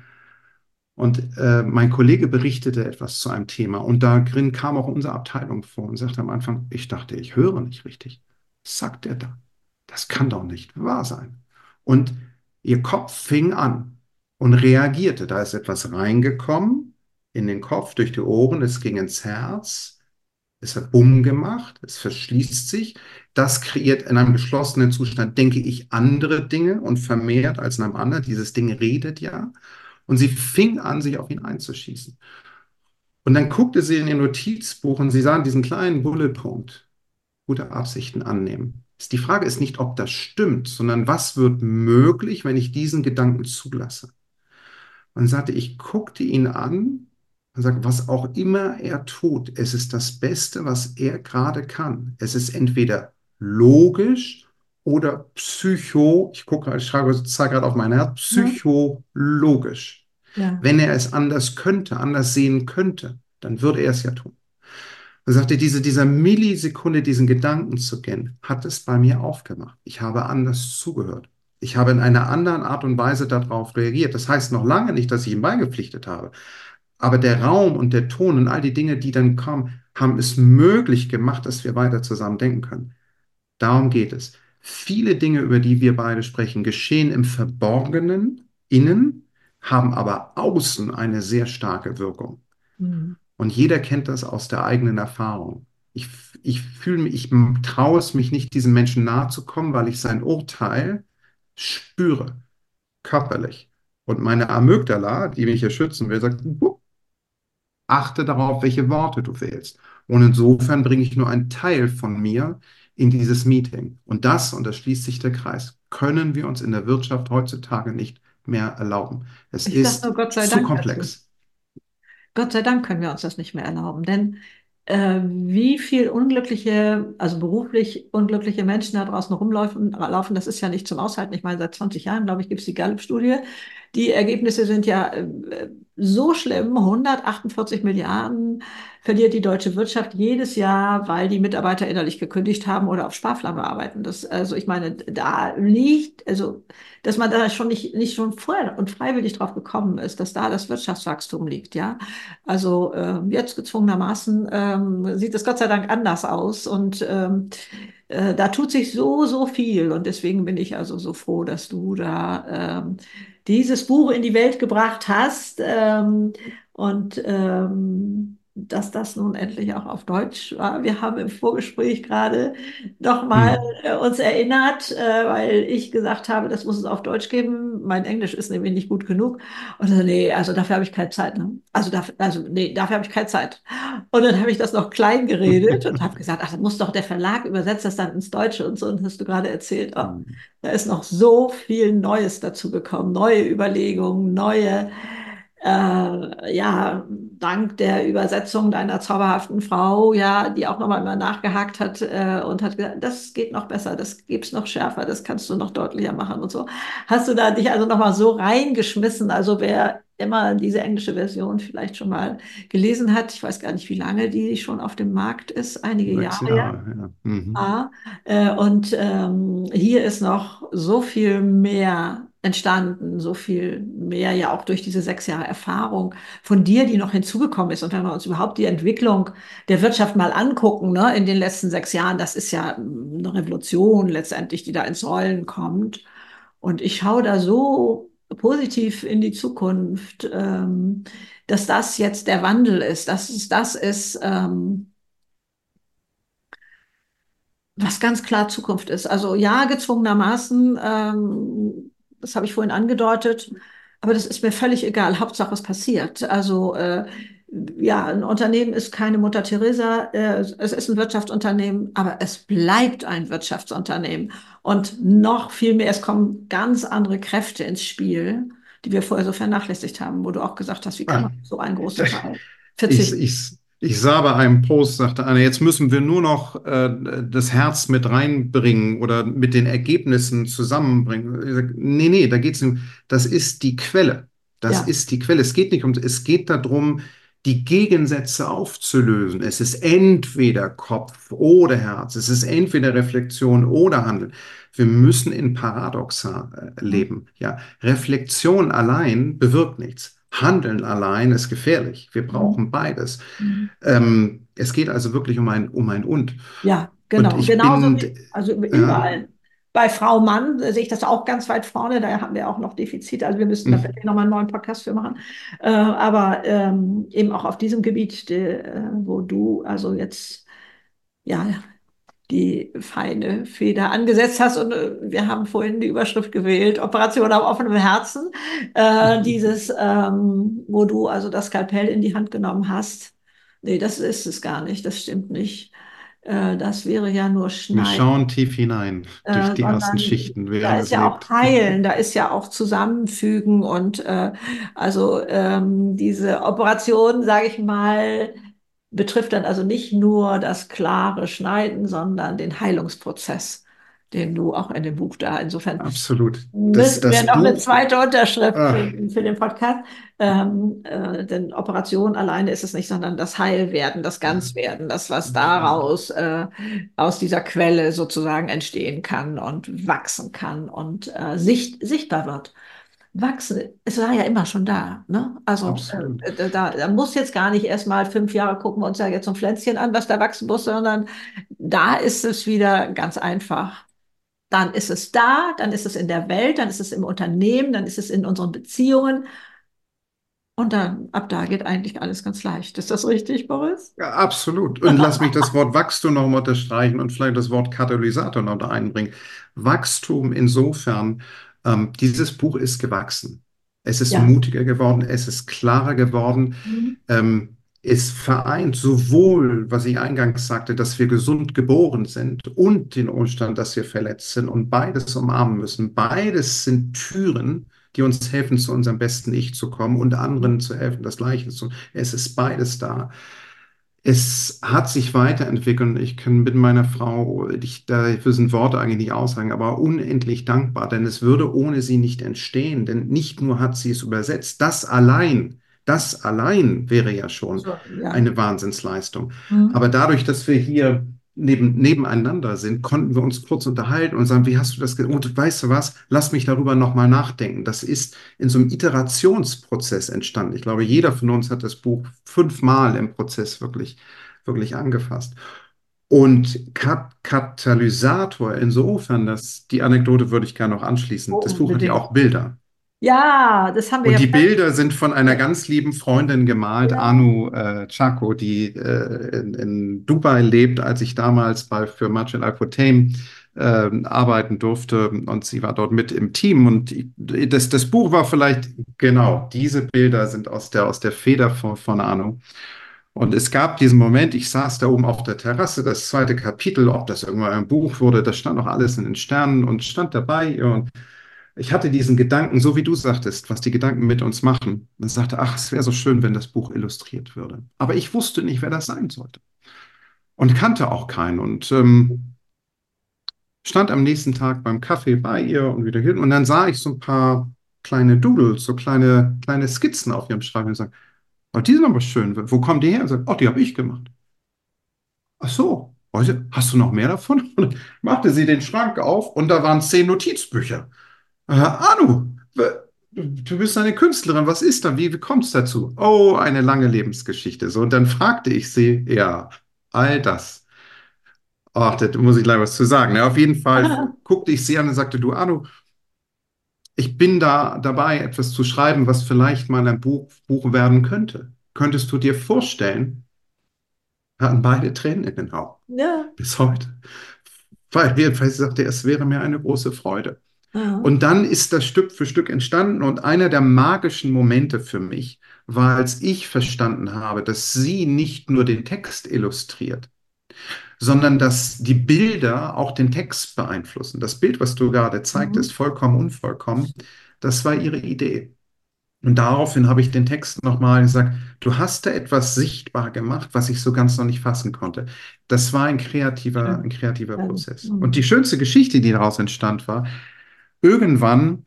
Und äh, mein Kollege berichtete etwas zu einem Thema und da drin kam auch unsere Abteilung vor und sagte am Anfang, ich dachte, ich höre nicht richtig sagt er da? Das kann doch nicht wahr sein. Und ihr Kopf fing an und reagierte. Da ist etwas reingekommen in den Kopf durch die Ohren, es ging ins Herz, es hat Bumm gemacht, es verschließt sich. Das kreiert in einem geschlossenen Zustand, denke ich, andere Dinge und vermehrt als in einem anderen. Dieses Ding redet ja. Und sie fing an, sich auf ihn einzuschießen. Und dann guckte sie in ihr Notizbuch und sie sah diesen kleinen Bulletpunkt gute Absichten annehmen. Die Frage ist nicht, ob das stimmt, sondern was wird möglich, wenn ich diesen Gedanken zulasse. Und sagte, ich guckte ihn an und sagte, was auch immer er tut, es ist das Beste, was er gerade kann. Es ist entweder logisch oder psycho, ich gucke, ich schreibe, zeige gerade auf mein Herz, psychologisch. Ja. Wenn er es anders könnte, anders sehen könnte, dann würde er es ja tun. Er sagte, diese, dieser Millisekunde, diesen Gedanken zu kennen, hat es bei mir aufgemacht. Ich habe anders zugehört. Ich habe in einer anderen Art und Weise darauf reagiert. Das heißt noch lange nicht, dass ich ihm beigepflichtet habe. Aber der Raum und der Ton und all die Dinge, die dann kamen, haben es möglich gemacht, dass wir weiter zusammen denken können. Darum geht es. Viele Dinge, über die wir beide sprechen, geschehen im Verborgenen, innen, haben aber außen eine sehr starke Wirkung. Mhm. Und jeder kennt das aus der eigenen Erfahrung. Ich, ich fühle mich, ich traue es mich nicht, diesem Menschen nahe zu kommen, weil ich sein Urteil spüre, körperlich. Und meine Amygdala, die mich hier schützen will, sagt, achte darauf, welche Worte du wählst. Und insofern bringe ich nur einen Teil von mir in dieses Meeting. Und das, und das schließt sich der Kreis, können wir uns in der Wirtschaft heutzutage nicht mehr erlauben. Es ich ist zu Dank komplex. Gott sei Dank können wir uns das nicht mehr erlauben, denn wie viel unglückliche, also beruflich unglückliche Menschen da draußen rumlaufen, laufen, das ist ja nicht zum Aushalten. Ich meine, seit 20 Jahren, glaube ich, gibt es die Gallup-Studie. Die Ergebnisse sind ja äh, so schlimm. 148 Milliarden verliert die deutsche Wirtschaft jedes Jahr, weil die Mitarbeiter innerlich gekündigt haben oder auf Sparflamme arbeiten. Das, also ich meine, da liegt, also dass man da schon nicht, nicht schon vorher und freiwillig drauf gekommen ist, dass da das Wirtschaftswachstum liegt, ja. Also äh, jetzt gezwungenermaßen ähm, sieht es Gott sei Dank anders aus und ähm, äh, da tut sich so, so viel und deswegen bin ich also so froh, dass du da ähm, dieses Buch in die Welt gebracht hast ähm, und ähm, dass das nun endlich auch auf Deutsch war. Wir haben im Vorgespräch gerade nochmal äh, uns erinnert, äh, weil ich gesagt habe, das muss es auf Deutsch geben. Mein Englisch ist nämlich nicht gut genug. Und so, nee, also dafür habe ich keine Zeit. Ne? Also, dafür, also nee, dafür habe ich keine Zeit. Und dann habe ich das noch klein geredet und habe gesagt, ach, dann muss doch der Verlag übersetzt das dann ins Deutsche und so. Und hast du gerade erzählt, oh, mhm. da ist noch so viel Neues dazu gekommen, neue Überlegungen, neue, äh, ja, dank der Übersetzung deiner zauberhaften Frau, ja, die auch nochmal immer nachgehakt hat äh, und hat gesagt, das geht noch besser, das gibt's noch schärfer, das kannst du noch deutlicher machen und so. Hast du da dich also nochmal so reingeschmissen? Also wer immer diese englische Version vielleicht schon mal gelesen hat, ich weiß gar nicht, wie lange die schon auf dem Markt ist, einige Jahre. Jahre ja. Mhm. Ah, äh, und ähm, hier ist noch so viel mehr entstanden, so viel mehr ja auch durch diese sechs Jahre Erfahrung von dir, die noch hinzugekommen ist. Und wenn wir uns überhaupt die Entwicklung der Wirtschaft mal angucken, ne, in den letzten sechs Jahren, das ist ja eine Revolution letztendlich, die da ins Rollen kommt. Und ich schaue da so positiv in die Zukunft, ähm, dass das jetzt der Wandel ist, dass es das ist, ähm, was ganz klar Zukunft ist. Also ja, gezwungenermaßen, ähm, das habe ich vorhin angedeutet, aber das ist mir völlig egal. Hauptsache, es passiert. Also äh, ja, ein Unternehmen ist keine Mutter Teresa, äh, es ist ein Wirtschaftsunternehmen, aber es bleibt ein Wirtschaftsunternehmen. Und noch viel mehr, es kommen ganz andere Kräfte ins Spiel, die wir vorher so vernachlässigt haben, wo du auch gesagt hast, wie kann man so einen großen Teil verzichten? Ich, ich, ich sah bei einem Post, sagte einer, jetzt müssen wir nur noch äh, das Herz mit reinbringen oder mit den Ergebnissen zusammenbringen. Sag, nee, nee, da geht's nicht. Das ist die Quelle. Das ja. ist die Quelle. Es geht nicht um, es geht darum, die Gegensätze aufzulösen. Es ist entweder Kopf oder Herz. Es ist entweder Reflexion oder Handeln. Wir müssen in Paradoxa äh, leben. Ja, Reflexion allein bewirkt nichts. Handeln allein ist gefährlich. Wir brauchen mhm. beides. Mhm. Ähm, es geht also wirklich um ein, um ein Und. Ja, genau. Und Genauso bin, wie, also überall. Ja. Bei Frau Mann sehe ich das auch ganz weit vorne. Da haben wir auch noch Defizite. Also wir müssen da mhm. vielleicht nochmal einen neuen Podcast für machen. Äh, aber ähm, eben auch auf diesem Gebiet, de, äh, wo du also jetzt ja die feine Feder angesetzt hast. Und äh, wir haben vorhin die Überschrift gewählt, Operation am offenen Herzen. Äh, dieses, ähm, wo du also das Skalpell in die Hand genommen hast. Nee, das ist es gar nicht, das stimmt nicht. Äh, das wäre ja nur Schneiden. Wir schauen tief hinein durch äh, die ersten Schichten. Da ist ja lebt. auch Heilen, da ist ja auch Zusammenfügen und äh, also ähm, diese Operation, sage ich mal, betrifft dann also nicht nur das klare Schneiden, sondern den Heilungsprozess, den du auch in dem Buch da insofern. Absolut. Das, müssen wir noch Buch, eine zweite Unterschrift für, für, den Podcast. Ähm, äh, denn Operation alleine ist es nicht, sondern das Heilwerden, das Ganzwerden, das, was daraus äh, aus dieser Quelle sozusagen entstehen kann und wachsen kann und äh, sicht, sichtbar wird wachsen, es war ja immer schon da. Ne? Also äh, da, da, muss jetzt gar nicht erst mal fünf Jahre gucken wir uns ja jetzt so ein Pflänzchen an, was da wachsen muss, sondern da ist es wieder ganz einfach. Dann ist es da, dann ist es in der Welt, dann ist es im Unternehmen, dann ist es in unseren Beziehungen. Und dann, ab da geht eigentlich alles ganz leicht. Ist das richtig, Boris? Ja, absolut. Und lass mich das Wort Wachstum noch mal unterstreichen und vielleicht das Wort Katalysator noch da einbringen. Wachstum insofern, ähm, dieses Buch ist gewachsen. Es ist ja. mutiger geworden, es ist klarer geworden. Mhm. Ähm, es vereint sowohl, was ich eingangs sagte, dass wir gesund geboren sind und den Umstand, dass wir verletzt sind und beides umarmen müssen. Beides sind Türen, die uns helfen, zu unserem besten Ich zu kommen und anderen zu helfen, das Gleiche zu tun. Es ist beides da es hat sich weiterentwickelt. Ich kann mit meiner Frau, ich, dafür sind Worte eigentlich nicht aussagen, aber unendlich dankbar, denn es würde ohne sie nicht entstehen. Denn nicht nur hat sie es übersetzt, das allein, das allein wäre ja schon so, ja. eine Wahnsinnsleistung. Mhm. Aber dadurch, dass wir hier neben, nebeneinander sind, konnten wir uns kurz unterhalten und sagen, wie hast du das gemacht? Und weißt du was, lass mich darüber nochmal nachdenken. Das ist in so einem Iterationsprozess entstanden. Ich glaube, jeder von uns hat das Buch fünfmal im Prozess wirklich, wirklich angefasst. Und Kat Katalysator insofern, dass die Anekdote würde ich gerne noch anschließen. Oh, das Buch hat ja auch Bilder. Ja, das haben wir Und ja die Bilder sind von einer ganz lieben Freundin gemalt, ja. Anu äh, Chaco, die äh, in, in, Dubai lebt, als ich damals bei, für Marcel Alpotame äh, arbeiten durfte. Und sie war dort mit im Team. Und das, das Buch war vielleicht, genau, diese Bilder sind aus der, aus der Feder von, von Anu. Und es gab diesen Moment, ich saß da oben auf der Terrasse, das zweite Kapitel, ob das irgendwann ein Buch wurde, das stand noch alles in den Sternen und stand dabei. Und ich hatte diesen Gedanken, so wie du sagtest, was die Gedanken mit uns machen. Man sagte, ach, es wäre so schön, wenn das Buch illustriert würde. Aber ich wusste nicht, wer das sein sollte. Und kannte auch keinen. Und ähm, stand am nächsten Tag beim Kaffee bei ihr und wieder hin. Und dann sah ich so ein paar kleine Doodles, so kleine, kleine Skizzen auf ihrem Schreibtisch und sagte, oh, die sind aber schön. Wo kommen die her? Und sagt, oh, die habe ich gemacht. Ach so, hast du noch mehr davon? Und machte sie den Schrank auf und da waren zehn Notizbücher. Anu, du bist eine Künstlerin, was ist da? Wie, wie kommt es dazu? Oh, eine lange Lebensgeschichte. So, und dann fragte ich sie, ja, all das. Ach, da muss ich gleich was zu sagen. Ja, auf jeden Fall guckte ich sie an und sagte, du, Anu, ich bin da dabei, etwas zu schreiben, was vielleicht mal ein Buch, Buch werden könnte. Könntest du dir vorstellen, hatten beide Tränen in den Augen. Ja. Bis heute. Weil jedenfalls sagte er, es wäre mir eine große Freude. Und dann ist das Stück für Stück entstanden und einer der magischen Momente für mich war, als ich verstanden habe, dass sie nicht nur den Text illustriert, sondern dass die Bilder auch den Text beeinflussen. Das Bild, was du gerade zeigtest, mhm. vollkommen unvollkommen, das war ihre Idee. Und daraufhin habe ich den Text nochmal gesagt, du hast da etwas sichtbar gemacht, was ich so ganz noch nicht fassen konnte. Das war ein kreativer, ein kreativer Prozess. Und die schönste Geschichte, die daraus entstand, war, irgendwann,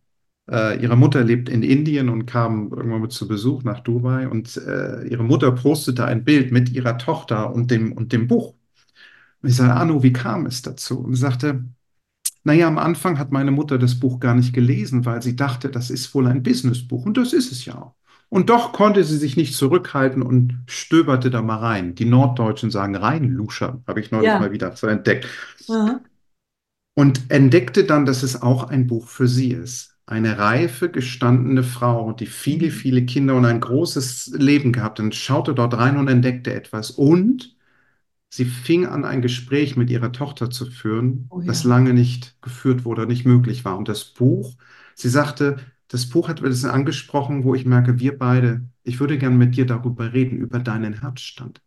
äh, ihre Mutter lebt in Indien und kam irgendwann mit zu Besuch nach Dubai und äh, ihre Mutter postete ein Bild mit ihrer Tochter und dem, und dem Buch. Und ich sagte, Anu, wie kam es dazu? Und sie sagte, naja, am Anfang hat meine Mutter das Buch gar nicht gelesen, weil sie dachte, das ist wohl ein Businessbuch. Und das ist es ja auch. Und doch konnte sie sich nicht zurückhalten und stöberte da mal rein. Die Norddeutschen sagen reinluschern, habe ich neulich ja. mal wieder so entdeckt. Ja. Und entdeckte dann, dass es auch ein Buch für sie ist. Eine reife, gestandene Frau, die viele, viele Kinder und ein großes Leben gehabt hat, und schaute dort rein und entdeckte etwas. Und Sie fing an, ein Gespräch mit ihrer Tochter zu führen, oh ja. das lange nicht geführt wurde, nicht möglich war. Und das Buch, sie sagte, das Buch hat etwas angesprochen, wo ich merke, wir beide, ich würde gern mit dir darüber reden, über deinen Herzstand.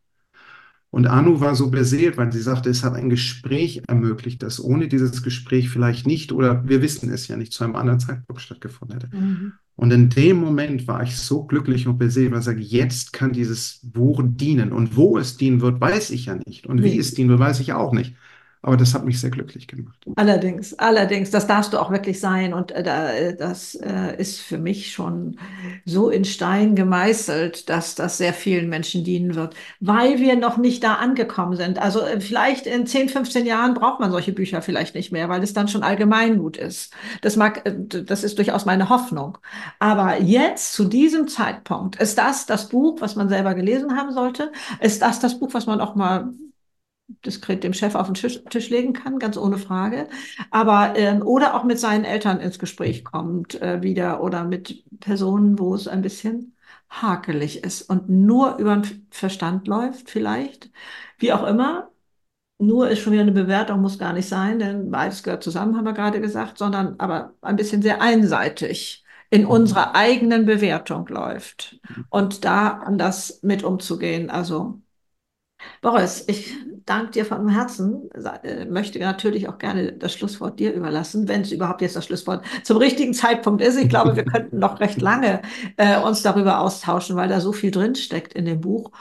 Und Anu war so beseelt, weil sie sagte, es hat ein Gespräch ermöglicht, das ohne dieses Gespräch vielleicht nicht, oder wir wissen es ja nicht, zu einem anderen Zeitpunkt stattgefunden hätte. Mhm. Und in dem Moment war ich so glücklich und beseelt, weil ich sage, jetzt kann dieses Buch dienen. Und wo es dienen wird, weiß ich ja nicht. Und wie es dienen wird, weiß ich auch nicht. Aber das hat mich sehr glücklich gemacht. Allerdings, allerdings, das darfst du auch wirklich sein. Und äh, das äh, ist für mich schon so in Stein gemeißelt, dass das sehr vielen Menschen dienen wird, weil wir noch nicht da angekommen sind. Also äh, vielleicht in 10, 15 Jahren braucht man solche Bücher vielleicht nicht mehr, weil es dann schon Allgemeingut ist. Das mag, äh, das ist durchaus meine Hoffnung. Aber jetzt, zu diesem Zeitpunkt, ist das das Buch, was man selber gelesen haben sollte? Ist das das Buch, was man auch mal diskret dem Chef auf den Tisch, Tisch legen kann, ganz ohne Frage. Aber ähm, oder auch mit seinen Eltern ins Gespräch kommt äh, wieder oder mit Personen, wo es ein bisschen hakelig ist und nur über den Verstand läuft, vielleicht. Wie auch immer. Nur ist schon wieder eine Bewertung, muss gar nicht sein, denn beides gehört zusammen, haben wir gerade gesagt, sondern aber ein bisschen sehr einseitig in mhm. unserer eigenen Bewertung läuft. Und da anders mit umzugehen. Also Boris, ich danke dir von Herzen. Äh, möchte natürlich auch gerne das Schlusswort dir überlassen, wenn es überhaupt jetzt das Schlusswort zum richtigen Zeitpunkt ist. Ich glaube, wir könnten noch recht lange äh, uns darüber austauschen, weil da so viel drinsteckt in dem Buch.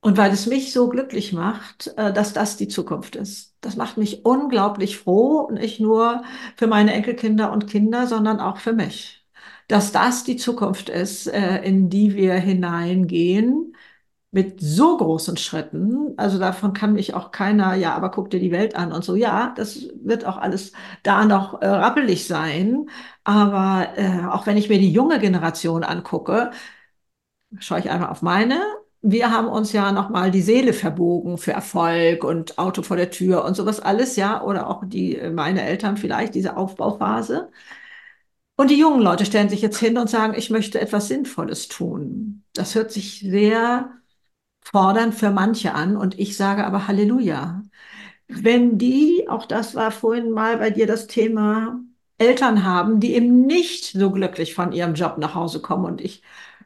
Und weil es mich so glücklich macht, äh, dass das die Zukunft ist. Das macht mich unglaublich froh, nicht nur für meine Enkelkinder und Kinder, sondern auch für mich. Dass das die Zukunft ist, äh, in die wir hineingehen mit so großen Schritten, also davon kann mich auch keiner, ja, aber guck dir die Welt an und so, ja, das wird auch alles da noch äh, rappelig sein, aber äh, auch wenn ich mir die junge Generation angucke, schaue ich einmal auf meine, wir haben uns ja nochmal die Seele verbogen für Erfolg und Auto vor der Tür und sowas alles, ja, oder auch die, äh, meine Eltern vielleicht, diese Aufbauphase. Und die jungen Leute stellen sich jetzt hin und sagen, ich möchte etwas Sinnvolles tun. Das hört sich sehr fordern für manche an und ich sage aber Halleluja. Wenn die, auch das war vorhin mal bei dir das Thema, Eltern haben, die eben nicht so glücklich von ihrem Job nach Hause kommen und ich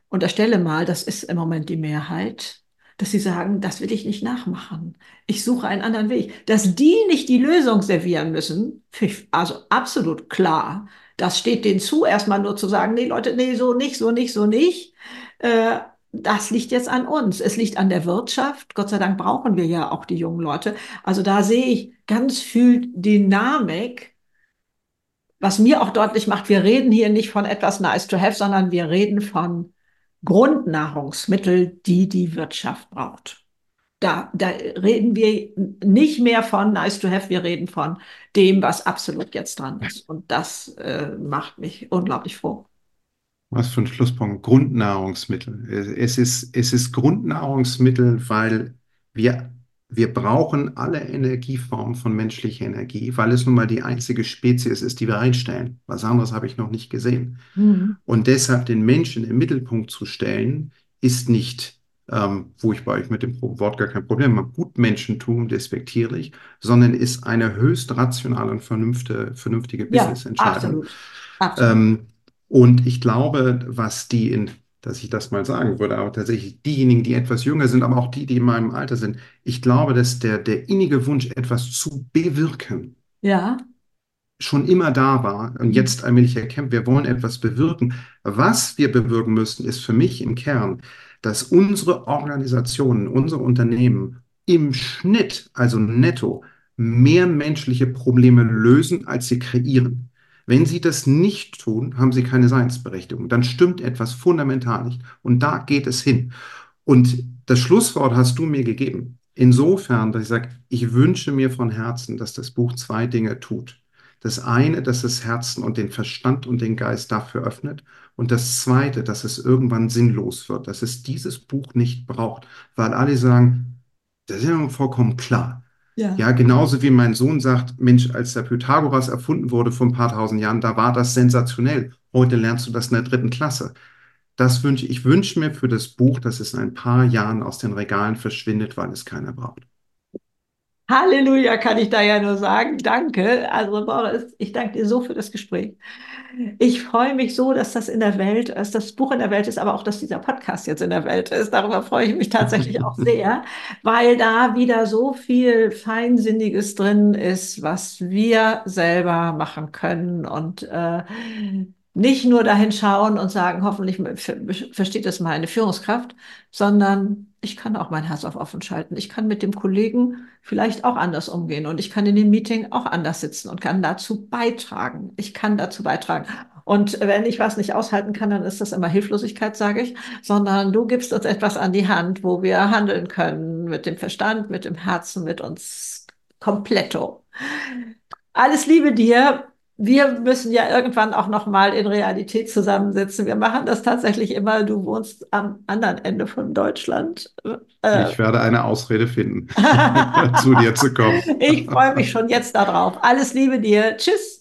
unterstelle mal, das ist im Moment die Mehrheit, dass sie sagen, das will ich nicht nachmachen. Ich suche einen anderen Weg. Dass die nicht die Lösung servieren müssen, also absolut klar. Das steht denen zu, erstmal nur zu sagen, nee Leute, nee, so nicht, so nicht, so nicht. Äh, das liegt jetzt an uns. Es liegt an der Wirtschaft. Gott sei Dank brauchen wir ja auch die jungen Leute. Also da sehe ich ganz viel Dynamik, was mir auch deutlich macht, wir reden hier nicht von etwas nice to have, sondern wir reden von Grundnahrungsmittel, die die Wirtschaft braucht. Da, da reden wir nicht mehr von nice to have, wir reden von dem, was absolut jetzt dran ist. Und das äh, macht mich unglaublich froh. Was für ein Schlusspunkt. Grundnahrungsmittel. Es ist, es ist Grundnahrungsmittel, weil wir, wir brauchen alle Energieformen von menschlicher Energie, weil es nun mal die einzige Spezies ist, die wir einstellen. Was anderes habe ich noch nicht gesehen. Mhm. Und deshalb den Menschen im Mittelpunkt zu stellen, ist nicht, ähm, wo ich bei euch mit dem Wort gar kein Problem habe, Gutmenschentum despektierlich, sondern ist eine höchst rationale und vernünftige, vernünftige Business-Entscheidung. Ja, absolut. absolut. Ähm, und ich glaube, was die in, dass ich das mal sagen würde, aber tatsächlich diejenigen, die etwas jünger sind, aber auch die, die in meinem Alter sind, ich glaube, dass der, der innige Wunsch, etwas zu bewirken, ja. schon immer da war und jetzt allmählich erkennt, wir wollen etwas bewirken. Was wir bewirken müssen, ist für mich im Kern, dass unsere Organisationen, unsere Unternehmen im Schnitt, also netto, mehr menschliche Probleme lösen, als sie kreieren. Wenn Sie das nicht tun, haben Sie keine Seinsberechtigung. Dann stimmt etwas fundamental nicht. Und da geht es hin. Und das Schlusswort hast du mir gegeben. Insofern, dass ich sage, ich wünsche mir von Herzen, dass das Buch zwei Dinge tut. Das eine, dass es Herzen und den Verstand und den Geist dafür öffnet. Und das zweite, dass es irgendwann sinnlos wird, dass es dieses Buch nicht braucht, weil alle sagen, das ist ja vollkommen klar. Ja. ja, genauso wie mein Sohn sagt, Mensch, als der Pythagoras erfunden wurde vor ein paar tausend Jahren, da war das sensationell. Heute lernst du das in der dritten Klasse. Das wünsche ich wünsche mir für das Buch, dass es in ein paar Jahren aus den Regalen verschwindet, weil es keiner braucht. Halleluja, kann ich da ja nur sagen. Danke. Also, Boris, ich danke dir so für das Gespräch. Ich freue mich so, dass das in der Welt ist, das Buch in der Welt ist, aber auch, dass dieser Podcast jetzt in der Welt ist. Darüber freue ich mich tatsächlich auch sehr, weil da wieder so viel Feinsinniges drin ist, was wir selber machen können und äh, nicht nur dahin schauen und sagen, hoffentlich versteht das meine Führungskraft, sondern ich kann auch mein Herz auf offen schalten. Ich kann mit dem Kollegen vielleicht auch anders umgehen und ich kann in dem Meeting auch anders sitzen und kann dazu beitragen. Ich kann dazu beitragen. Und wenn ich was nicht aushalten kann, dann ist das immer Hilflosigkeit, sage ich, sondern du gibst uns etwas an die Hand, wo wir handeln können mit dem Verstand, mit dem Herzen, mit uns kompletto. Alles Liebe dir wir müssen ja irgendwann auch noch mal in Realität zusammensitzen. Wir machen das tatsächlich immer. Du wohnst am anderen Ende von Deutschland. Äh, ich werde eine Ausrede finden, zu dir zu kommen. ich freue mich schon jetzt darauf. Alles Liebe dir. Tschüss.